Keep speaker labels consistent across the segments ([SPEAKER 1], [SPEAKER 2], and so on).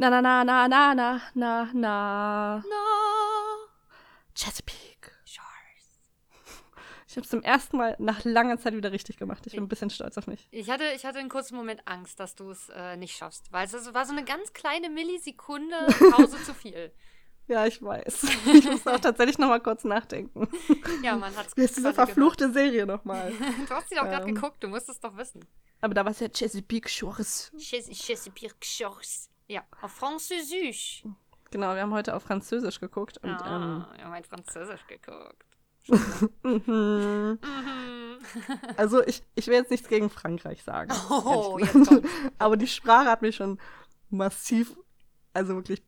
[SPEAKER 1] Na, na, na, na, na, na, na, na.
[SPEAKER 2] No.
[SPEAKER 1] Chesapeake.
[SPEAKER 2] Shores.
[SPEAKER 1] Ich habe es zum ersten Mal nach langer Zeit wieder richtig gemacht. Ich bin ein bisschen stolz auf mich.
[SPEAKER 2] Ich hatte, ich hatte einen kurzen Moment Angst, dass du es äh, nicht schaffst, weil es war so eine ganz kleine Millisekunde Pause zu viel.
[SPEAKER 1] Ja, ich weiß. Ich muss auch tatsächlich noch mal kurz nachdenken.
[SPEAKER 2] Ja, man hat es
[SPEAKER 1] Wie ist diese verfluchte Serie nochmal?
[SPEAKER 2] Du hast sie doch gerade
[SPEAKER 1] Ähm.
[SPEAKER 2] geguckt, du musst es doch wissen.
[SPEAKER 1] Aber da war es ja Chesapeake Shores.
[SPEAKER 2] Ches- Chesapeake Shores. Ja, auf Französisch.
[SPEAKER 1] Genau, wir haben heute auf Französisch geguckt. Und,
[SPEAKER 2] Ah, wir haben halt Französisch geguckt.
[SPEAKER 1] ähm, mhm.
[SPEAKER 2] Mhm.
[SPEAKER 1] Also ich, ich will jetzt nichts gegen Frankreich sagen.
[SPEAKER 2] Oh, jetzt.
[SPEAKER 1] Aber die Sprache hat mich schon massiv, also wirklich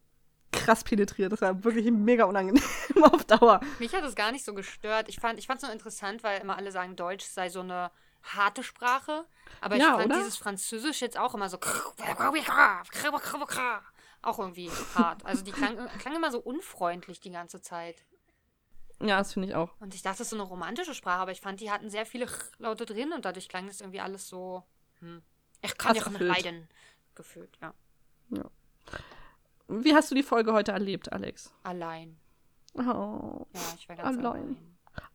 [SPEAKER 1] krass penetriert. Das war wirklich mega unangenehm auf Dauer.
[SPEAKER 2] Mich hat es gar nicht so gestört. Ich fand es nur interessant, weil immer alle sagen, Deutsch sei so eine harte Sprache. Aber ich
[SPEAKER 1] Ja,
[SPEAKER 2] fand
[SPEAKER 1] oder?
[SPEAKER 2] dieses Französisch jetzt auch immer so. Auch irgendwie hart. Also die klang, klang immer so unfreundlich die ganze Zeit.
[SPEAKER 1] Ja, das finde ich auch.
[SPEAKER 2] Und ich dachte, das ist so eine romantische Sprache, aber ich fand, die hatten sehr viele Laute drin und dadurch klang das irgendwie alles so. Hm. Ich kann ja nicht
[SPEAKER 1] gefüllt.
[SPEAKER 2] leiden. Gefühlt, ja.
[SPEAKER 1] Wie hast du die Folge heute erlebt, Alex?
[SPEAKER 2] Allein.
[SPEAKER 1] Oh,
[SPEAKER 2] Ja, ich war ganz
[SPEAKER 1] Allein.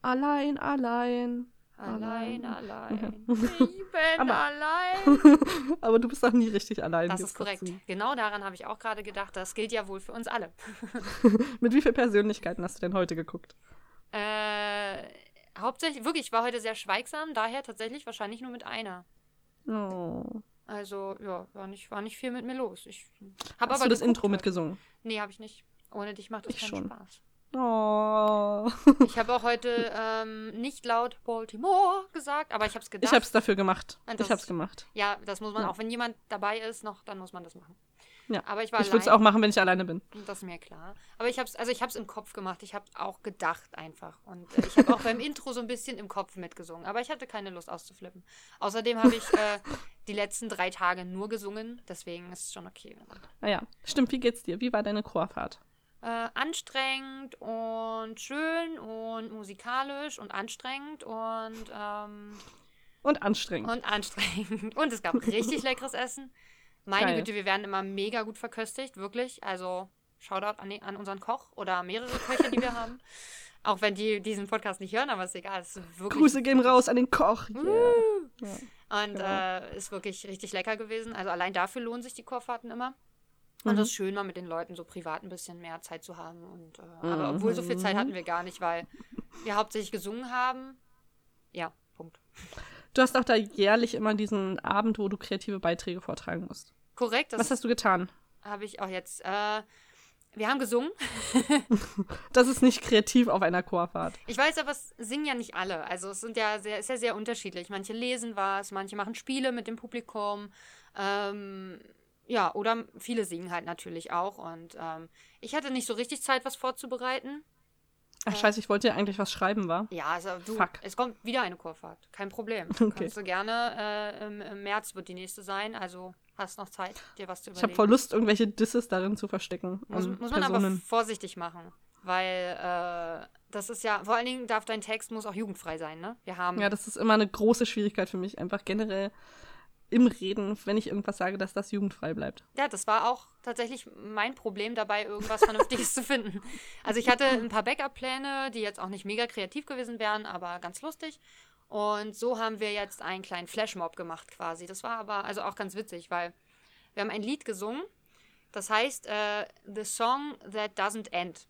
[SPEAKER 2] allein.
[SPEAKER 1] allein, allein.
[SPEAKER 2] Allein,
[SPEAKER 1] Allein.
[SPEAKER 2] Ich bin
[SPEAKER 1] Aber-
[SPEAKER 2] allein.
[SPEAKER 1] Aber du bist doch nie richtig allein.
[SPEAKER 2] Das ist korrekt.
[SPEAKER 1] zu.
[SPEAKER 2] Genau daran habe ich auch gerade gedacht. Das gilt ja wohl für uns alle.
[SPEAKER 1] Mit wie vielen Persönlichkeiten hast du denn heute geguckt?
[SPEAKER 2] Äh, hauptsächlich, wirklich, ich war heute sehr schweigsam, daher tatsächlich wahrscheinlich nur mit einer.
[SPEAKER 1] Oh.
[SPEAKER 2] Also, ja, war nicht, war nicht viel mit mir los. Ich habe
[SPEAKER 1] Hast
[SPEAKER 2] aber
[SPEAKER 1] du das Intro
[SPEAKER 2] heute.
[SPEAKER 1] mitgesungen?
[SPEAKER 2] Nee, habe ich nicht. Ohne dich macht es
[SPEAKER 1] Ich
[SPEAKER 2] keinen
[SPEAKER 1] schon.
[SPEAKER 2] Spaß.
[SPEAKER 1] Oh.
[SPEAKER 2] Ich habe auch heute ähm, nicht laut Baltimore gesagt, aber ich habe es gedacht.
[SPEAKER 1] Ich hab's dafür gemacht.
[SPEAKER 2] Und
[SPEAKER 1] Ich
[SPEAKER 2] das-
[SPEAKER 1] hab's gemacht.
[SPEAKER 2] Ja, das muss man,
[SPEAKER 1] Ja.
[SPEAKER 2] auch wenn jemand dabei ist, noch, dann muss man das machen.
[SPEAKER 1] Ja.
[SPEAKER 2] Aber ich war
[SPEAKER 1] Ich würde es auch machen, wenn ich alleine bin.
[SPEAKER 2] Das ist mir klar. Aber ich habe es also ich hab's im Kopf gemacht. Ich habe auch gedacht einfach. Und äh, ich habe auch beim Intro so ein bisschen im Kopf mitgesungen. Aber ich hatte keine Lust auszuflippen. Außerdem habe ich äh, die letzten drei Tage nur gesungen. Deswegen ist es schon okay.
[SPEAKER 1] Naja, stimmt. Wie geht's dir? Wie war deine Chorfahrt?
[SPEAKER 2] Äh, anstrengend und schön und musikalisch und anstrengend und, ähm,
[SPEAKER 1] Und anstrengend.
[SPEAKER 2] und anstrengend. Und es gab richtig leckeres Essen. Meine
[SPEAKER 1] Geil.
[SPEAKER 2] Güte, wir werden immer mega gut verköstigt, wirklich. Also Shoutout an, an unseren Koch oder mehrere Köche, die wir haben. Auch wenn die diesen Podcast nicht hören, aber ist egal. Es ist
[SPEAKER 1] Grüße gehen raus an den Koch. Yeah. Ja.
[SPEAKER 2] Und
[SPEAKER 1] Genau.
[SPEAKER 2] äh, ist wirklich richtig lecker gewesen. Also allein dafür lohnen sich die Chorfahrten immer. Und
[SPEAKER 1] Mhm.
[SPEAKER 2] es ist schön, mal mit den Leuten so privat ein bisschen mehr Zeit zu haben. Und, äh, Aber obwohl so viel Zeit
[SPEAKER 1] Mhm.
[SPEAKER 2] hatten wir gar nicht, weil wir hauptsächlich gesungen haben. Ja, Punkt.
[SPEAKER 1] Du hast auch da jährlich immer diesen Abend, wo du kreative Beiträge vortragen musst.
[SPEAKER 2] Korrekt,
[SPEAKER 1] Was
[SPEAKER 2] das
[SPEAKER 1] hast du getan?
[SPEAKER 2] habe ich auch jetzt. Äh, wir haben gesungen.
[SPEAKER 1] Das ist nicht kreativ auf einer Chorfahrt.
[SPEAKER 2] Ich weiß aber, es singen ja nicht alle. Also es sind ja sehr, ist ja sehr unterschiedlich. Manche lesen was, manche machen Spiele mit dem Publikum. Ähm, ja, oder viele singen halt natürlich auch. Und ähm, ich hatte nicht so richtig Zeit, was vorzubereiten.
[SPEAKER 1] Ach scheiße, ich wollte ja eigentlich was schreiben, war?
[SPEAKER 2] Ja, also du,
[SPEAKER 1] Fuck.
[SPEAKER 2] es kommt wieder eine Chorfahrt. Kein Problem.
[SPEAKER 1] Okay.
[SPEAKER 2] Kannst du gerne, äh, im, im März wird die nächste sein. Also hast noch Zeit, dir was zu
[SPEAKER 1] Ich habe
[SPEAKER 2] überlegen.
[SPEAKER 1] voll Lust, irgendwelche Disses darin zu verstecken.
[SPEAKER 2] Muss,
[SPEAKER 1] an
[SPEAKER 2] muss man aber vorsichtig machen. Weil äh, das ist ja, vor allen Dingen darf dein Text muss auch jugendfrei sein, ne? Wir haben
[SPEAKER 1] Ja, das ist immer eine große Schwierigkeit für mich, einfach generell im Reden, wenn ich irgendwas sage, dass das jugendfrei bleibt.
[SPEAKER 2] Ja, das war auch tatsächlich mein Problem dabei, irgendwas Vernünftiges zu finden. Also ich hatte ein paar Backup-Pläne, die jetzt auch nicht mega kreativ gewesen wären, aber ganz lustig. Und so haben wir jetzt einen kleinen Flashmob gemacht quasi. Das war aber also auch ganz witzig, weil wir haben ein Lied gesungen. Das heißt äh, The Song That Doesn't End.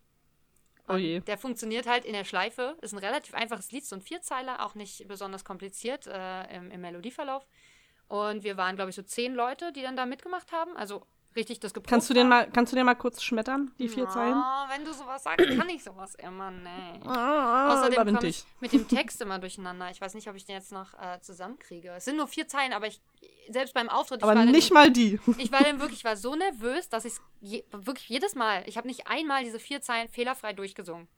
[SPEAKER 1] Oh je.
[SPEAKER 2] Der funktioniert halt in der Schleife. Ist ein relativ einfaches Lied, so ein Vierzeiler, auch nicht besonders kompliziert äh, im, im Melodieverlauf. Und wir waren, glaube ich, so zehn Leute, die dann da mitgemacht haben. Also richtig das geprobt
[SPEAKER 1] Kannst du den mal, kannst du den mal kurz schmettern, die vier Zeilen?
[SPEAKER 2] Oh, wenn du sowas sagst, kann ich sowas immer nicht.
[SPEAKER 1] Ah,
[SPEAKER 2] Außerdem komme ich mit dem Text immer durcheinander. Ich weiß nicht, ob ich den jetzt noch äh, zusammenkriege. Es sind nur vier Zeilen, aber ich selbst beim Auftritt,
[SPEAKER 1] Aber
[SPEAKER 2] ich war dann-
[SPEAKER 1] nicht mal die.
[SPEAKER 2] ich war dann wirklich, ich war so nervös, dass ich je, wirklich jedes Mal, ich habe nicht einmal diese vier Zeilen fehlerfrei durchgesungen.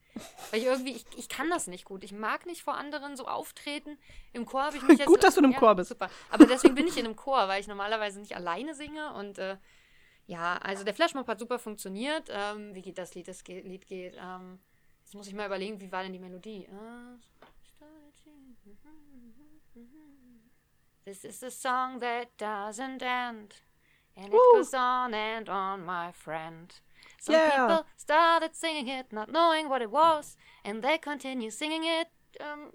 [SPEAKER 2] Weil ich irgendwie, ich, ich kann das nicht gut. Ich mag nicht vor anderen so auftreten. Im Chor habe ich mich jetzt.
[SPEAKER 1] Gut, dass du in einem Chor bist.
[SPEAKER 2] Super. Aber deswegen bin ich in einem Chor, weil ich normalerweise nicht alleine singe. Und äh, ja, also der Flashmob hat super funktioniert. Ähm, wie geht das Lied? Das Ge Lied geht. Ähm, jetzt muss ich mal überlegen, wie war denn die Melodie? This is the song that doesn't end. And it goes on and on, my friend. Some
[SPEAKER 1] Yeah.
[SPEAKER 2] people started singing it, not knowing what it was, and they continue singing it um,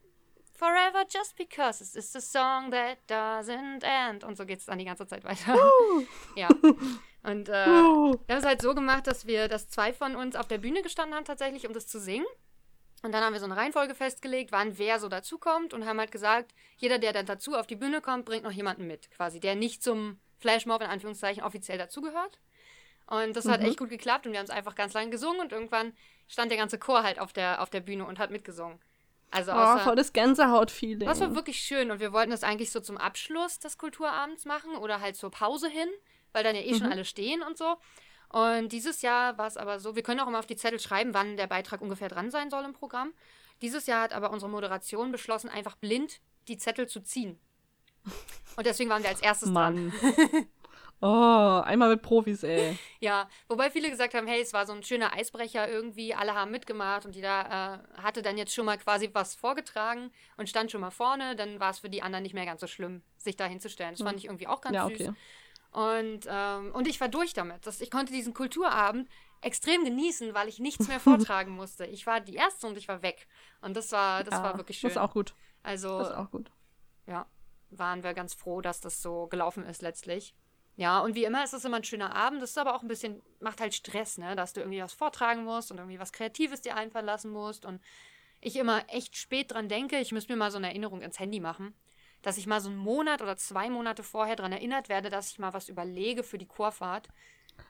[SPEAKER 2] forever just because it's, it's a song that doesn't end. Und so geht es dann die ganze Zeit weiter. ja. Und äh, wir haben es halt so gemacht, dass wir, dass zwei von uns auf der Bühne gestanden haben tatsächlich, um das zu singen. Und dann haben wir so eine Reihenfolge festgelegt, wann wer so dazukommt und haben halt gesagt, jeder, der dann dazu auf die Bühne kommt, bringt noch jemanden mit, quasi, der nicht zum Flashmob in Anführungszeichen offiziell dazugehört. Und das hat
[SPEAKER 1] Mhm.
[SPEAKER 2] echt gut geklappt und wir haben es einfach ganz lange gesungen und irgendwann stand der ganze Chor halt auf der, auf der Bühne und hat mitgesungen. Also
[SPEAKER 1] Oh,
[SPEAKER 2] außer,
[SPEAKER 1] voll das Gänsehaut-Feeling.
[SPEAKER 2] das war wirklich schön und wir wollten das eigentlich so zum Abschluss des Kulturabends machen oder halt zur Pause hin, weil dann ja eh schon alle stehen und so. Und dieses Jahr war es aber so, wir können auch immer auf die Zettel schreiben, wann der Beitrag ungefähr dran sein soll im Programm. Dieses Jahr hat aber unsere Moderation beschlossen, einfach blind die Zettel zu ziehen. Und deswegen waren wir als erstes dran.
[SPEAKER 1] Oh, einmal mit Profis, ey.
[SPEAKER 2] Ja, wobei viele gesagt haben, hey, es war so ein schöner Eisbrecher irgendwie, alle haben mitgemacht und jeder äh, hatte dann jetzt schon mal quasi was vorgetragen und stand schon mal vorne, dann war es für die anderen nicht mehr ganz so schlimm, sich da hinzustellen. Das fand ich irgendwie auch ganz
[SPEAKER 1] Ja,
[SPEAKER 2] süß.
[SPEAKER 1] okay.
[SPEAKER 2] Und, ähm, und ich war durch damit. Das, ich konnte diesen Kulturabend extrem genießen, weil ich nichts mehr vortragen musste. Ich war die Erste und ich war weg. Und das war, das
[SPEAKER 1] ja,
[SPEAKER 2] war wirklich schön.
[SPEAKER 1] Das ist auch gut.
[SPEAKER 2] also,
[SPEAKER 1] Das ist auch gut.
[SPEAKER 2] ja, waren wir ganz froh, dass das so gelaufen ist letztlich. Ja, und wie immer ist es immer ein schöner Abend. Das ist aber auch ein bisschen, macht halt Stress, ne? Dass du irgendwie was vortragen musst und irgendwie was Kreatives dir einfallen lassen musst. Und ich immer echt spät dran denke, ich müsste mir mal so eine Erinnerung ins Handy machen, dass ich mal so einen Monat oder zwei Monate vorher dran erinnert werde, dass ich mal was überlege für die Chorfahrt,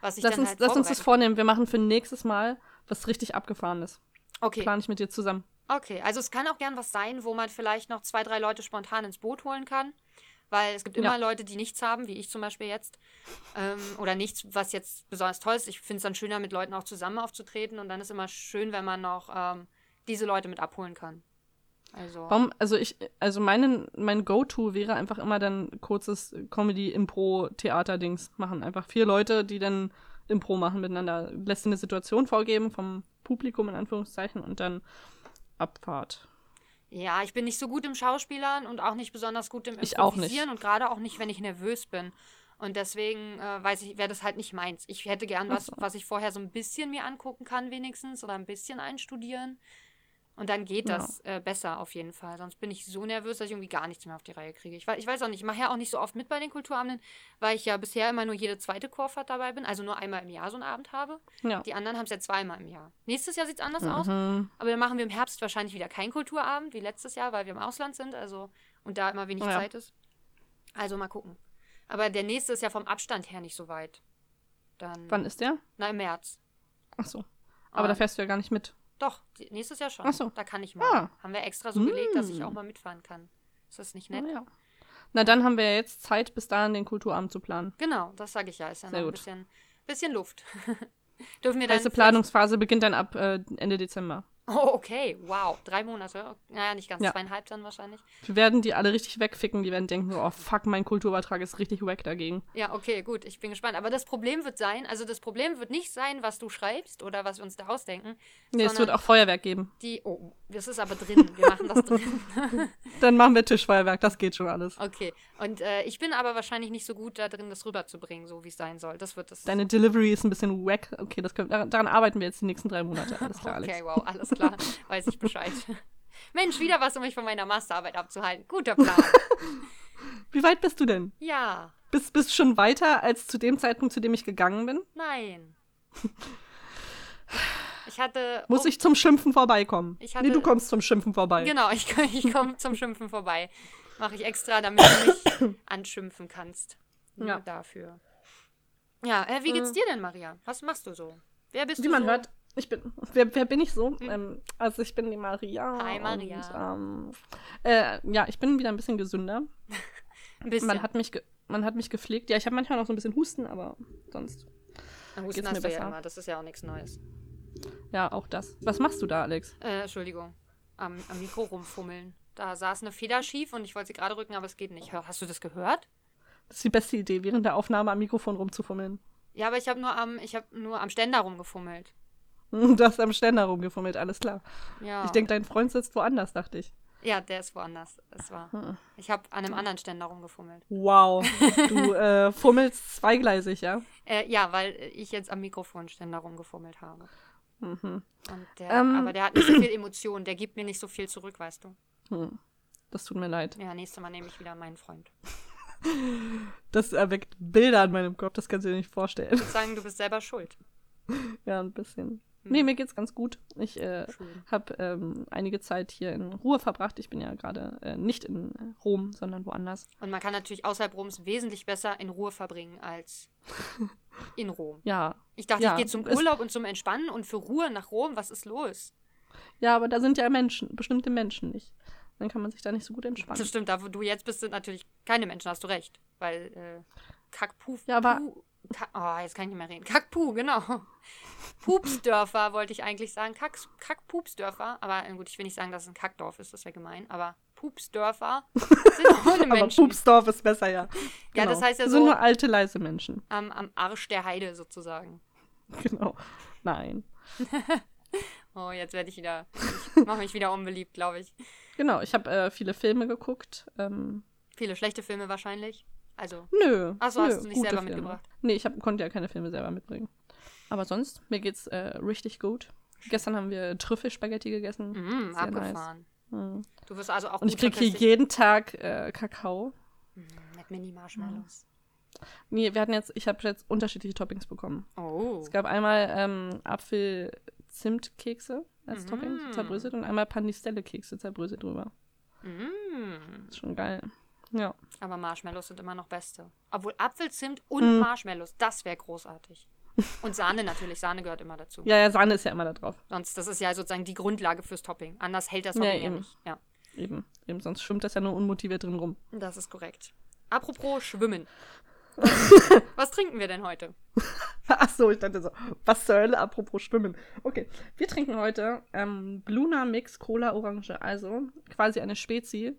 [SPEAKER 2] was ich
[SPEAKER 1] Lass
[SPEAKER 2] dann
[SPEAKER 1] uns,
[SPEAKER 2] halt
[SPEAKER 1] lass uns das vornehmen. Wir machen für nächstes Mal was richtig abgefahrenes.
[SPEAKER 2] Okay,
[SPEAKER 1] Plane ich mit dir zusammen.
[SPEAKER 2] okay. Also es kann auch gern was sein, wo man vielleicht noch zwei, drei Leute spontan ins Boot holen kann. Weil es gibt immer
[SPEAKER 1] Ja.
[SPEAKER 2] Leute, die nichts haben, wie ich zum Beispiel jetzt. Ähm, oder nichts, was jetzt besonders toll ist. Ich finde es dann schöner, mit Leuten auch zusammen aufzutreten. Und dann ist immer schön, wenn man noch ähm, diese Leute mit abholen kann. Also.
[SPEAKER 1] Warum, also ich, also mein, mein Go-To wäre einfach immer dann kurzes Comedy-Impro-Theater-Dings machen. Einfach vier Leute, die dann Impro machen miteinander. Lässt eine Situation vorgeben vom Publikum in Anführungszeichen und dann Abfahrt.
[SPEAKER 2] Ja, ich bin nicht so gut im Schauspielern und auch nicht besonders gut im
[SPEAKER 1] Ich.
[SPEAKER 2] Improvisieren und gerade auch nicht, wenn ich nervös bin. Und deswegen äh, weiß ich, wäre das halt nicht meins. Ich hätte gern was, was ich vorher so ein bisschen mir angucken kann, wenigstens, oder ein bisschen einstudieren. Und dann geht
[SPEAKER 1] Ja.
[SPEAKER 2] das äh, besser auf jeden Fall. Sonst bin ich so nervös, dass ich irgendwie gar nichts mehr auf die Reihe kriege. Ich weiß, ich weiß auch nicht, ich mache ja auch nicht so oft mit bei den Kulturabenden, weil ich ja bisher immer nur jede zweite Chorfahrt dabei bin, also nur einmal im Jahr so einen Abend habe.
[SPEAKER 1] Ja.
[SPEAKER 2] Die anderen haben es ja zweimal im Jahr. Nächstes Jahr sieht es anders aus.
[SPEAKER 1] Mhm.
[SPEAKER 2] Aber dann machen wir im Herbst wahrscheinlich wieder keinen Kulturabend wie letztes Jahr, weil wir im Ausland sind, also und da immer wenig
[SPEAKER 1] Ja.
[SPEAKER 2] Zeit ist. Also mal gucken. Aber der nächste ist ja vom Abstand her nicht so weit. Dann.
[SPEAKER 1] Wann ist der?
[SPEAKER 2] Na, im März.
[SPEAKER 1] Ach so. Aber da
[SPEAKER 2] Und-
[SPEAKER 1] fährst du ja gar nicht mit.
[SPEAKER 2] Doch, nächstes Jahr schon.
[SPEAKER 1] Ach so.
[SPEAKER 2] Da kann ich mal.
[SPEAKER 1] Ah.
[SPEAKER 2] Haben wir extra so gelegt, dass ich
[SPEAKER 1] Mm.
[SPEAKER 2] auch mal mitfahren kann. Ist das nicht nett?
[SPEAKER 1] Na, ja. Na, dann haben wir ja jetzt Zeit, bis dahin den Kulturabend zu planen.
[SPEAKER 2] Genau, das sage ich ja. Ist ja
[SPEAKER 1] Sehr
[SPEAKER 2] noch ein
[SPEAKER 1] gut.
[SPEAKER 2] bisschen, bisschen Luft. Dürfen wir dann.
[SPEAKER 1] Heiße Planungsphase beginnt dann ab äh, Ende Dezember.
[SPEAKER 2] Oh, okay. Wow. Drei Monate. Naja, nicht ganz.
[SPEAKER 1] Ja.
[SPEAKER 2] Zweieinhalb dann wahrscheinlich.
[SPEAKER 1] Wir werden die alle richtig wegficken. Die werden denken, oh fuck, mein Kulturübertrag ist richtig wack dagegen.
[SPEAKER 2] Ja, okay, gut, ich bin gespannt. Aber das Problem wird sein, also das Problem wird nicht sein, was du schreibst oder was wir uns da ausdenken.
[SPEAKER 1] Nee, es wird auch Feuerwerk geben.
[SPEAKER 2] die. Oh, das ist aber drin. Wir machen das drin.
[SPEAKER 1] Dann machen wir Tischfeuerwerk, das geht schon alles.
[SPEAKER 2] Okay. Und äh, ich bin aber wahrscheinlich nicht so gut da drin, das rüberzubringen, so wie es sein soll. Das wird das.
[SPEAKER 1] Deine Delivery ist ein bisschen wack. Okay, das können, daran, daran arbeiten wir jetzt die nächsten drei Monate. Alles klar, Alex.
[SPEAKER 2] Okay, wow, alles klar. Weiß ich Bescheid. Mensch, wieder was, um mich von meiner Masterarbeit abzuhalten. Guter Plan.
[SPEAKER 1] Wie weit bist du denn?
[SPEAKER 2] Ja,
[SPEAKER 1] Bist, bist du schon weiter als zu dem Zeitpunkt, zu dem ich gegangen bin?
[SPEAKER 2] nein. Ich hatte.
[SPEAKER 1] Muss ich zum Schimpfen vorbeikommen?
[SPEAKER 2] Ich hatte-
[SPEAKER 1] nee, du kommst zum Schimpfen vorbei.
[SPEAKER 2] Genau, ich, ich komme zum Schimpfen vorbei. Mache ich extra, damit du mich anschimpfen kannst. Nur
[SPEAKER 1] Ja.
[SPEAKER 2] dafür. Ja, äh, wie geht's dir denn, Maria? Was machst du so? Wer bist
[SPEAKER 1] Wie
[SPEAKER 2] du
[SPEAKER 1] man
[SPEAKER 2] so?
[SPEAKER 1] hört, ich bin. Wer, wer bin ich so? Ähm, also ich bin die Maria.
[SPEAKER 2] Hi, Maria.
[SPEAKER 1] Und, ähm, äh, ja, ich bin wieder ein bisschen gesünder.
[SPEAKER 2] Ein bisschen.
[SPEAKER 1] Man hat mich, man hat mich gepflegt. Ja, ich habe manchmal noch so ein bisschen Husten, aber sonst.
[SPEAKER 2] Husten
[SPEAKER 1] geht's
[SPEAKER 2] hast
[SPEAKER 1] mir
[SPEAKER 2] du ja
[SPEAKER 1] besser.
[SPEAKER 2] immer, das ist ja auch nichts Neues.
[SPEAKER 1] Ja, auch das. Was machst du da, Alex?
[SPEAKER 2] Äh, Entschuldigung. Am, am Mikro rumfummeln. Da saß eine Feder schief und ich wollte sie gerade rücken, aber es geht nicht. Hast du das gehört?
[SPEAKER 1] Das ist die beste Idee, während der Aufnahme am Mikrofon rumzufummeln.
[SPEAKER 2] Ja, aber ich habe nur am, ich habe nur am Ständer rumgefummelt.
[SPEAKER 1] Du hast am Ständer rumgefummelt, alles klar.
[SPEAKER 2] Ja.
[SPEAKER 1] Ich denke, dein Freund sitzt woanders, dachte ich.
[SPEAKER 2] Ja, der ist woanders. Es war.
[SPEAKER 1] Hm.
[SPEAKER 2] Ich habe an einem anderen Ständer rumgefummelt.
[SPEAKER 1] Wow. Du äh, fummelst zweigleisig, ja?
[SPEAKER 2] Äh, ja, weil ich jetzt am Mikrofonständer rumgefummelt habe.
[SPEAKER 1] Mhm.
[SPEAKER 2] Der,
[SPEAKER 1] Ähm.
[SPEAKER 2] aber der hat nicht so viel Emotion. Der gibt mir nicht so viel zurück, weißt du.
[SPEAKER 1] Hm. Das tut mir leid.
[SPEAKER 2] Ja, nächstes Mal nehme ich wieder meinen Freund.
[SPEAKER 1] Das erweckt Bilder an meinem Kopf, das kannst du dir nicht vorstellen.
[SPEAKER 2] Ich würde sagen, du bist selber schuld.
[SPEAKER 1] Ja, ein bisschen.
[SPEAKER 2] Hm.
[SPEAKER 1] Nee, mir geht's ganz gut. Ich äh, habe ähm, einige Zeit hier in Ruhe verbracht. Ich bin ja gerade äh, nicht in Rom, sondern woanders.
[SPEAKER 2] Und man kann natürlich außerhalb Roms wesentlich besser in Ruhe verbringen als in Rom.
[SPEAKER 1] Ja.
[SPEAKER 2] Ich dachte,
[SPEAKER 1] Ja,
[SPEAKER 2] ich gehe zum Urlaub und zum Entspannen und für Ruhe nach Rom. Was ist los?
[SPEAKER 1] Ja, aber da sind ja Menschen, bestimmte Menschen nicht. Dann kann man sich da nicht so gut entspannen.
[SPEAKER 2] Das stimmt, da wo du jetzt bist, sind natürlich keine Menschen, hast du recht. Weil äh, Kackpuh.
[SPEAKER 1] Ja, aber-
[SPEAKER 2] Puh, Ka oh, jetzt kann ich nicht mehr reden. Kackpuh, genau. Pupsdörfer wollte ich eigentlich sagen. Kack, Kackpupsdörfer. Aber gut, ich will nicht sagen, dass es ein Kackdorf ist, das wäre gemein. Aber Pupsdörfer sind ohne
[SPEAKER 1] Aber
[SPEAKER 2] Menschen.
[SPEAKER 1] Pupsdorf ist besser, ja.
[SPEAKER 2] Ja, das heißt ja so-
[SPEAKER 1] sind nur alte, leise Menschen.
[SPEAKER 2] Am, am Arsch der Heide sozusagen.
[SPEAKER 1] Genau. Nein.
[SPEAKER 2] Oh, jetzt werde ich wieder. Ich mache mich wieder unbeliebt, glaube ich.
[SPEAKER 1] Genau, ich habe äh, viele Filme geguckt. Ähm,
[SPEAKER 2] Viele schlechte Filme wahrscheinlich. Also,
[SPEAKER 1] nö.
[SPEAKER 2] Ach so,
[SPEAKER 1] nö,
[SPEAKER 2] hast du nicht selber
[SPEAKER 1] Filme.
[SPEAKER 2] mitgebracht?
[SPEAKER 1] Nee, ich hab, konnte ja keine Filme selber mitbringen. Aber sonst, mir geht's äh, richtig gut. Gestern haben wir Trüffelspaghetti gegessen.
[SPEAKER 2] mm,
[SPEAKER 1] Sehr nice.
[SPEAKER 2] abgefahren.
[SPEAKER 1] Mhm.
[SPEAKER 2] Du wirst also auch
[SPEAKER 1] Und ich
[SPEAKER 2] gut
[SPEAKER 1] krieg hier jeden Tag äh, Kakao.
[SPEAKER 2] Mm, Mit Mini-Marshmallows.
[SPEAKER 1] Nee, wir hatten jetzt, ich habe jetzt unterschiedliche Toppings bekommen.
[SPEAKER 2] Oh.
[SPEAKER 1] Es gab einmal ähm, Apfel-Zimt-Kekse als
[SPEAKER 2] Mhm.
[SPEAKER 1] Topping, zerbröselt, und einmal Panistelle-Kekse zerbröselt drüber.
[SPEAKER 2] Mm.
[SPEAKER 1] Ist schon geil. Ja.
[SPEAKER 2] Aber Marshmallows sind immer noch beste. Obwohl Apfelzimt und
[SPEAKER 1] Mm.
[SPEAKER 2] Marshmallows, das wäre großartig. Und Sahne natürlich, Sahne gehört immer dazu.
[SPEAKER 1] Ja, ja, Sahne ist ja immer da drauf.
[SPEAKER 2] Sonst, das ist ja sozusagen die Grundlage fürs Topping. Anders hält das Topping ja,
[SPEAKER 1] eben.
[SPEAKER 2] nicht. Ja,
[SPEAKER 1] Eben. Eben, sonst schwimmt das ja nur unmotiviert drin rum.
[SPEAKER 2] das ist korrekt. Apropos Schwimmen. Was trinken wir denn heute?
[SPEAKER 1] Ach so, ich dachte so, was zur Hölle, apropos Schwimmen. Okay, wir trinken heute ähm, Bluna Mix Cola Orange, also quasi eine Spezi,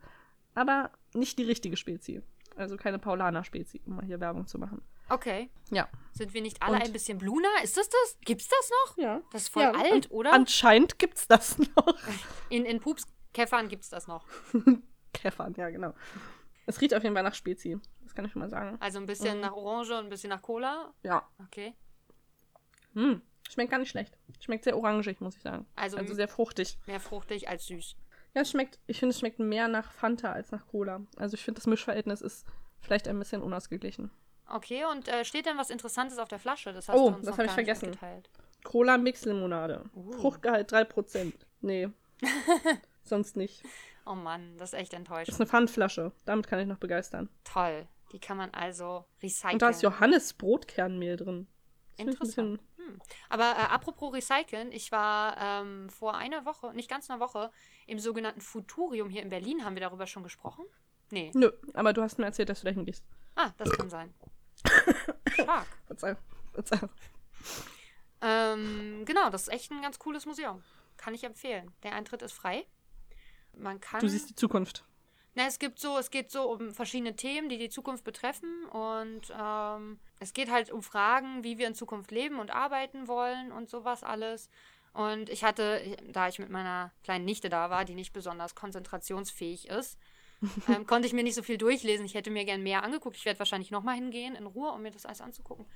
[SPEAKER 1] aber nicht die richtige Spezi. Also keine Paulaner Spezi, um mal hier Werbung zu machen.
[SPEAKER 2] Okay.
[SPEAKER 1] Ja.
[SPEAKER 2] Sind wir nicht alle
[SPEAKER 1] Und-
[SPEAKER 2] ein bisschen Bluna? Ist das das? Gibt's das noch?
[SPEAKER 1] Ja.
[SPEAKER 2] Das ist voll
[SPEAKER 1] ja,
[SPEAKER 2] alt,
[SPEAKER 1] an-
[SPEAKER 2] oder?
[SPEAKER 1] Anscheinend gibt's das noch.
[SPEAKER 2] In, in Pupskäffern gibt's das noch.
[SPEAKER 1] Käffern, ja, genau. Es riecht auf jeden Fall nach Spezi. Das kann ich schon mal sagen.
[SPEAKER 2] Also ein
[SPEAKER 1] Mhm.
[SPEAKER 2] bisschen nach Orange und ein bisschen nach Cola.
[SPEAKER 1] Ja.
[SPEAKER 2] Okay.
[SPEAKER 1] Hm. Schmeckt gar nicht schlecht. Schmeckt sehr orangig, muss ich sagen.
[SPEAKER 2] Also,
[SPEAKER 1] Also sehr fruchtig.
[SPEAKER 2] mehr fruchtig als süß.
[SPEAKER 1] Ja, es schmeckt, ich finde, es schmeckt mehr nach Fanta als nach Cola. Also ich finde, das Mischverhältnis ist vielleicht ein bisschen unausgeglichen.
[SPEAKER 2] Okay, und äh, steht denn was Interessantes auf der Flasche? Das hast
[SPEAKER 1] Oh,
[SPEAKER 2] du uns
[SPEAKER 1] das
[SPEAKER 2] noch
[SPEAKER 1] hab ich vergessen. Cola Mixlimonade.
[SPEAKER 2] Uh.
[SPEAKER 1] Fruchtgehalt 3%. Nee. Sonst nicht.
[SPEAKER 2] Oh Mann, das ist echt
[SPEAKER 1] Das
[SPEAKER 2] enttäuschend.
[SPEAKER 1] ist eine Pfandflasche. Damit kann ich noch begeistern.
[SPEAKER 2] Toll. Die kann man also recyceln.
[SPEAKER 1] Und da ist Johannes-Brotkernmehl drin. Das
[SPEAKER 2] Interessant. Aber äh, apropos Recyceln, ich war ähm, vor einer Woche, nicht ganz einer Woche, im sogenannten Futurium hier in Berlin. Haben wir darüber schon gesprochen? Nee.
[SPEAKER 1] Nö, aber du hast mir erzählt, dass du dahin gehst.
[SPEAKER 2] Ah, das kann sein. Stark.
[SPEAKER 1] Verzeih. Verzeih.
[SPEAKER 2] Ähm, genau, das ist echt ein ganz cooles Museum. Kann ich empfehlen. Der Eintritt ist frei. Man kann.
[SPEAKER 1] Du siehst die Zukunft.
[SPEAKER 2] Na, es gibt so, es geht so um verschiedene Themen, die die Zukunft betreffen und ähm, es geht halt um Fragen, wie wir in Zukunft leben und arbeiten wollen und sowas alles. Und ich hatte, da ich mit meiner kleinen Nichte da war, die nicht besonders konzentrationsfähig ist, ähm, konnte ich mir nicht so viel durchlesen. Ich hätte mir gern mehr angeguckt. Ich werde wahrscheinlich nochmal hingehen in Ruhe, um mir das alles anzugucken.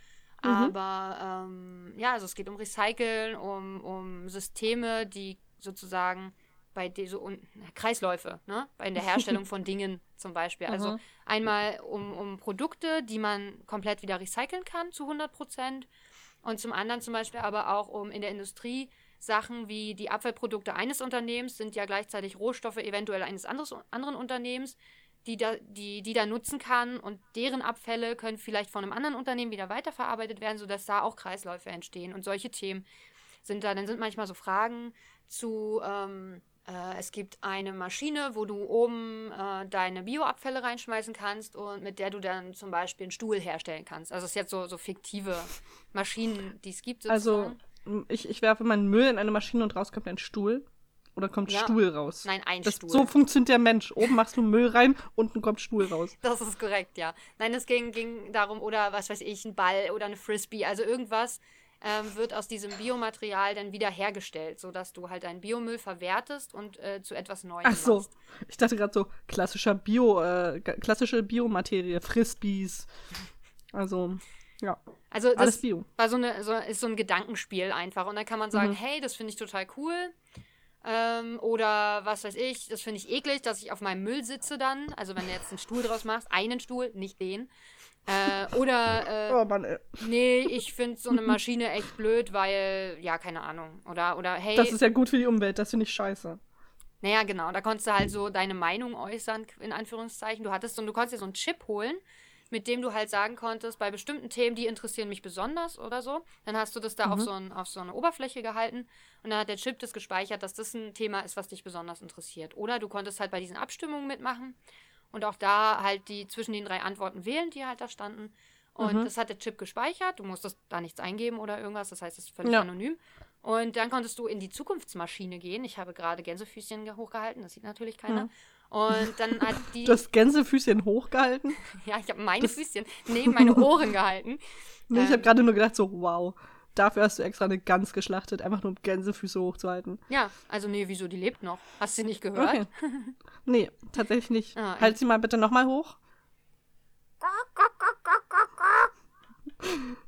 [SPEAKER 2] Aber ähm, ja, also es geht um Recyceln, um, um Systeme, die sozusagen bei de, so Kreisläufe, ne? Bei der Herstellung von Dingen zum Beispiel. Also
[SPEAKER 1] Mhm.
[SPEAKER 2] einmal um, um Produkte, die man komplett wieder recyceln kann zu 100 Prozent. Und zum anderen zum Beispiel aber auch um in der Industrie Sachen wie die Abfallprodukte eines Unternehmens sind ja gleichzeitig Rohstoffe eventuell eines anderes, anderen Unternehmens, die da, die, die da nutzen kann und deren Abfälle können vielleicht von einem anderen Unternehmen wieder weiterverarbeitet werden, sodass da auch Kreisläufe entstehen. Und solche Themen sind da, dann sind manchmal so Fragen zu, ähm, äh, es gibt eine Maschine, wo du oben äh, deine Bioabfälle reinschmeißen kannst und mit der du dann zum Beispiel einen Stuhl herstellen kannst. Also es ist jetzt so, so fiktive Maschinen, die es gibt.
[SPEAKER 1] Also,
[SPEAKER 2] sozusagen.
[SPEAKER 1] m, ich, ich werfe meinen Müll in eine Maschine und raus kommt ein Stuhl. Oder kommt
[SPEAKER 2] Ja.
[SPEAKER 1] Stuhl raus?
[SPEAKER 2] Nein, ein
[SPEAKER 1] Das,
[SPEAKER 2] Stuhl.
[SPEAKER 1] so funktioniert der Mensch. Oben machst du Müll rein, unten kommt Stuhl raus.
[SPEAKER 2] Das ist korrekt, ja. Nein, es ging, ging darum, oder was weiß ich, ein Ball oder eine Frisbee, also irgendwas, ähm, wird aus diesem Biomaterial dann wieder hergestellt, sodass du halt deinen Biomüll verwertest und äh, zu etwas Neuem
[SPEAKER 1] Ach so,
[SPEAKER 2] machst.
[SPEAKER 1] ich dachte gerade so, klassischer Bio, äh, klassische Biomaterie, Frisbees. Also, ja,
[SPEAKER 2] Also das
[SPEAKER 1] alles Bio.
[SPEAKER 2] war so eine, so, ist so ein Gedankenspiel einfach. Und dann kann man sagen,
[SPEAKER 1] Mhm.
[SPEAKER 2] hey, das finde ich total cool. Ähm, oder was weiß ich, das finde ich eklig, dass ich auf meinem Müll sitze dann. Also wenn du jetzt einen Stuhl draus machst, einen Stuhl, nicht den. Äh, oder äh,
[SPEAKER 1] Oh Mann, ey.
[SPEAKER 2] Nee, ich finde so eine Maschine echt blöd, weil, ja, keine Ahnung. Oder, oder hey,
[SPEAKER 1] Das ist ja gut für die Umwelt, das finde ich scheiße.
[SPEAKER 2] naja, genau, da konntest du halt so deine Meinung äußern, in Anführungszeichen. Du hattest so, du konntest dir so einen Chip holen, mit dem du halt sagen konntest, bei bestimmten Themen, die interessieren mich besonders oder so. Dann hast du das da auf, so ein, auf so eine Oberfläche gehalten und dann hat der Chip das gespeichert, dass das ein Thema ist, was dich besonders interessiert. Oder du konntest halt bei diesen Abstimmungen mitmachen und auch da halt die zwischen den drei Antworten wählen, die halt da standen. Und
[SPEAKER 1] Mhm.
[SPEAKER 2] das hat der Chip gespeichert. Du musstest da nichts eingeben oder irgendwas. Das heißt, es ist völlig
[SPEAKER 1] Ja.
[SPEAKER 2] anonym. Und dann konntest du in die Zukunftsmaschine gehen. Ich habe gerade Gänsefüßchen ge- hochgehalten. Das sieht natürlich keiner. Und dann hat die.
[SPEAKER 1] Du hast Gänsefüßchen hochgehalten.
[SPEAKER 2] ja, ich habe meine Füßchen neben meine Ohren gehalten.
[SPEAKER 1] Nee, ich
[SPEAKER 2] Ähm.
[SPEAKER 1] habe gerade nur gedacht, so, wow, dafür hast du extra eine Gans geschlachtet, einfach nur um Gänsefüße hochzuhalten.
[SPEAKER 2] Ja, also nee, wieso? Die lebt noch. Hast du sie nicht gehört?
[SPEAKER 1] Okay. Nee, tatsächlich nicht.
[SPEAKER 2] Ah,
[SPEAKER 1] halt sie mal bitte nochmal hoch.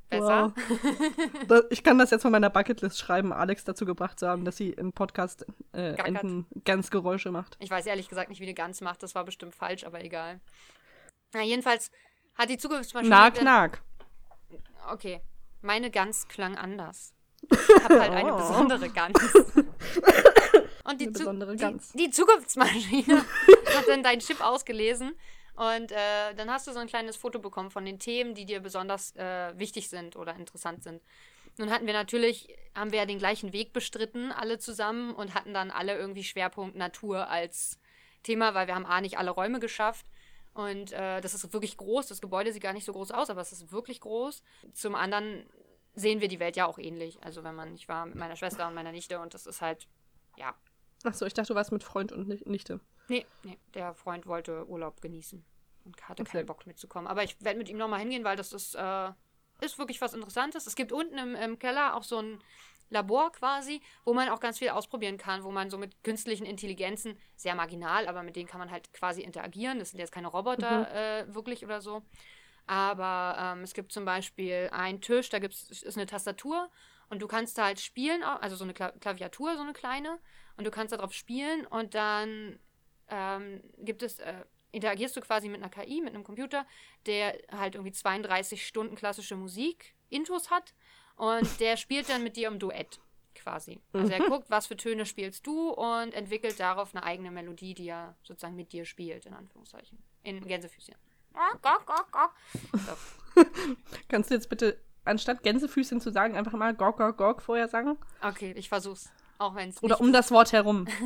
[SPEAKER 2] Besser.
[SPEAKER 1] Wow. Ich kann das jetzt von meiner Bucketlist schreiben, Alex dazu gebracht zu haben, dass sie im Podcast äh. Enten Gänsegeräusche macht.
[SPEAKER 2] Ich weiß ehrlich gesagt nicht, wie eine Gans macht. Das war bestimmt falsch, aber egal. Na, jedenfalls hat die Zukunftsmaschine. Dann-
[SPEAKER 1] knack.
[SPEAKER 2] Okay. Meine Gans klang anders. Ich habe halt eine
[SPEAKER 1] Oh.
[SPEAKER 2] besondere Gans. Und die, Zu die, die Zukunftsmaschine hat dann deinen Chip ausgelesen. Und äh, dann hast du so ein kleines Foto bekommen von den Themen, die dir besonders äh, wichtig sind oder interessant sind. Nun hatten wir natürlich, haben wir ja den gleichen Weg bestritten, alle zusammen, und hatten dann alle irgendwie Schwerpunkt Natur als Thema, weil wir haben A nicht alle Räume geschafft. Und äh, das ist wirklich groß. Das Gebäude sieht gar nicht so groß aus, aber es ist wirklich groß. Zum anderen sehen wir die Welt ja auch ähnlich. Also wenn man, ich war mit meiner Schwester und meiner Nichte und das ist halt, ja.
[SPEAKER 1] Achso, ich dachte, du warst mit Freund und Ni- Nichte.
[SPEAKER 2] Nee, nee, der Freund wollte Urlaub genießen und hatte
[SPEAKER 1] Okay.
[SPEAKER 2] keinen Bock mitzukommen. Aber ich werde mit ihm nochmal hingehen, weil das ist, äh, ist wirklich was Interessantes. Es gibt unten im, im Keller auch so ein Labor quasi, wo man auch ganz viel ausprobieren kann, wo man so mit künstlichen Intelligenzen, sehr marginal, aber mit denen kann man halt quasi interagieren. Das sind jetzt keine Roboter äh, wirklich oder so. Aber ähm, es gibt zum Beispiel einen Tisch, da gibt's, ist eine Tastatur und du kannst da halt spielen, also so eine Kla Klaviatur, so eine kleine, und du kannst da drauf spielen und dann ähm, gibt es, äh, interagierst du quasi mit einer KI, mit einem Computer, der halt irgendwie 32 Stunden klassische Musik, Intos hat und der spielt dann mit dir im Duett quasi. Also er guckt, was für Töne spielst du und entwickelt darauf eine eigene Melodie, die er sozusagen mit dir spielt, in Anführungszeichen. In Gänsefüßchen. So.
[SPEAKER 1] Kannst du jetzt bitte, anstatt Gänsefüßchen zu sagen, einfach mal Gorg, Gorg, Gorg vorher sagen?
[SPEAKER 2] Okay, ich versuch's. Auch wenn es
[SPEAKER 1] Oder um das Wort herum.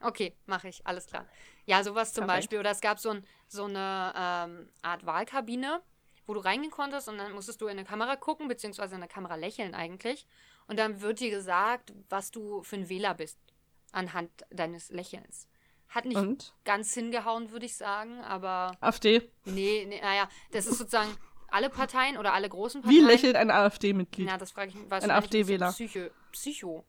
[SPEAKER 2] Okay, mache ich, alles klar. Ja, sowas zum
[SPEAKER 1] Perfekt.
[SPEAKER 2] Beispiel. Oder es gab so, ein, so eine ähm, Art Wahlkabine, wo du reingehen konntest und dann musstest du in eine Kamera gucken, beziehungsweise in eine Kamera lächeln eigentlich. Und dann wird dir gesagt, was du für ein Wähler bist, anhand deines Lächelns. Hat nicht
[SPEAKER 1] Und?
[SPEAKER 2] ganz hingehauen, würde ich sagen, aber
[SPEAKER 1] AfD.
[SPEAKER 2] nee, nee, naja, das ist sozusagen alle Parteien oder alle großen Parteien.
[SPEAKER 1] Wie lächelt ein AfD-Mitglied?
[SPEAKER 2] Na, das frage ich was
[SPEAKER 1] Ein AfD-Wähler.
[SPEAKER 2] Psycho. Psycho.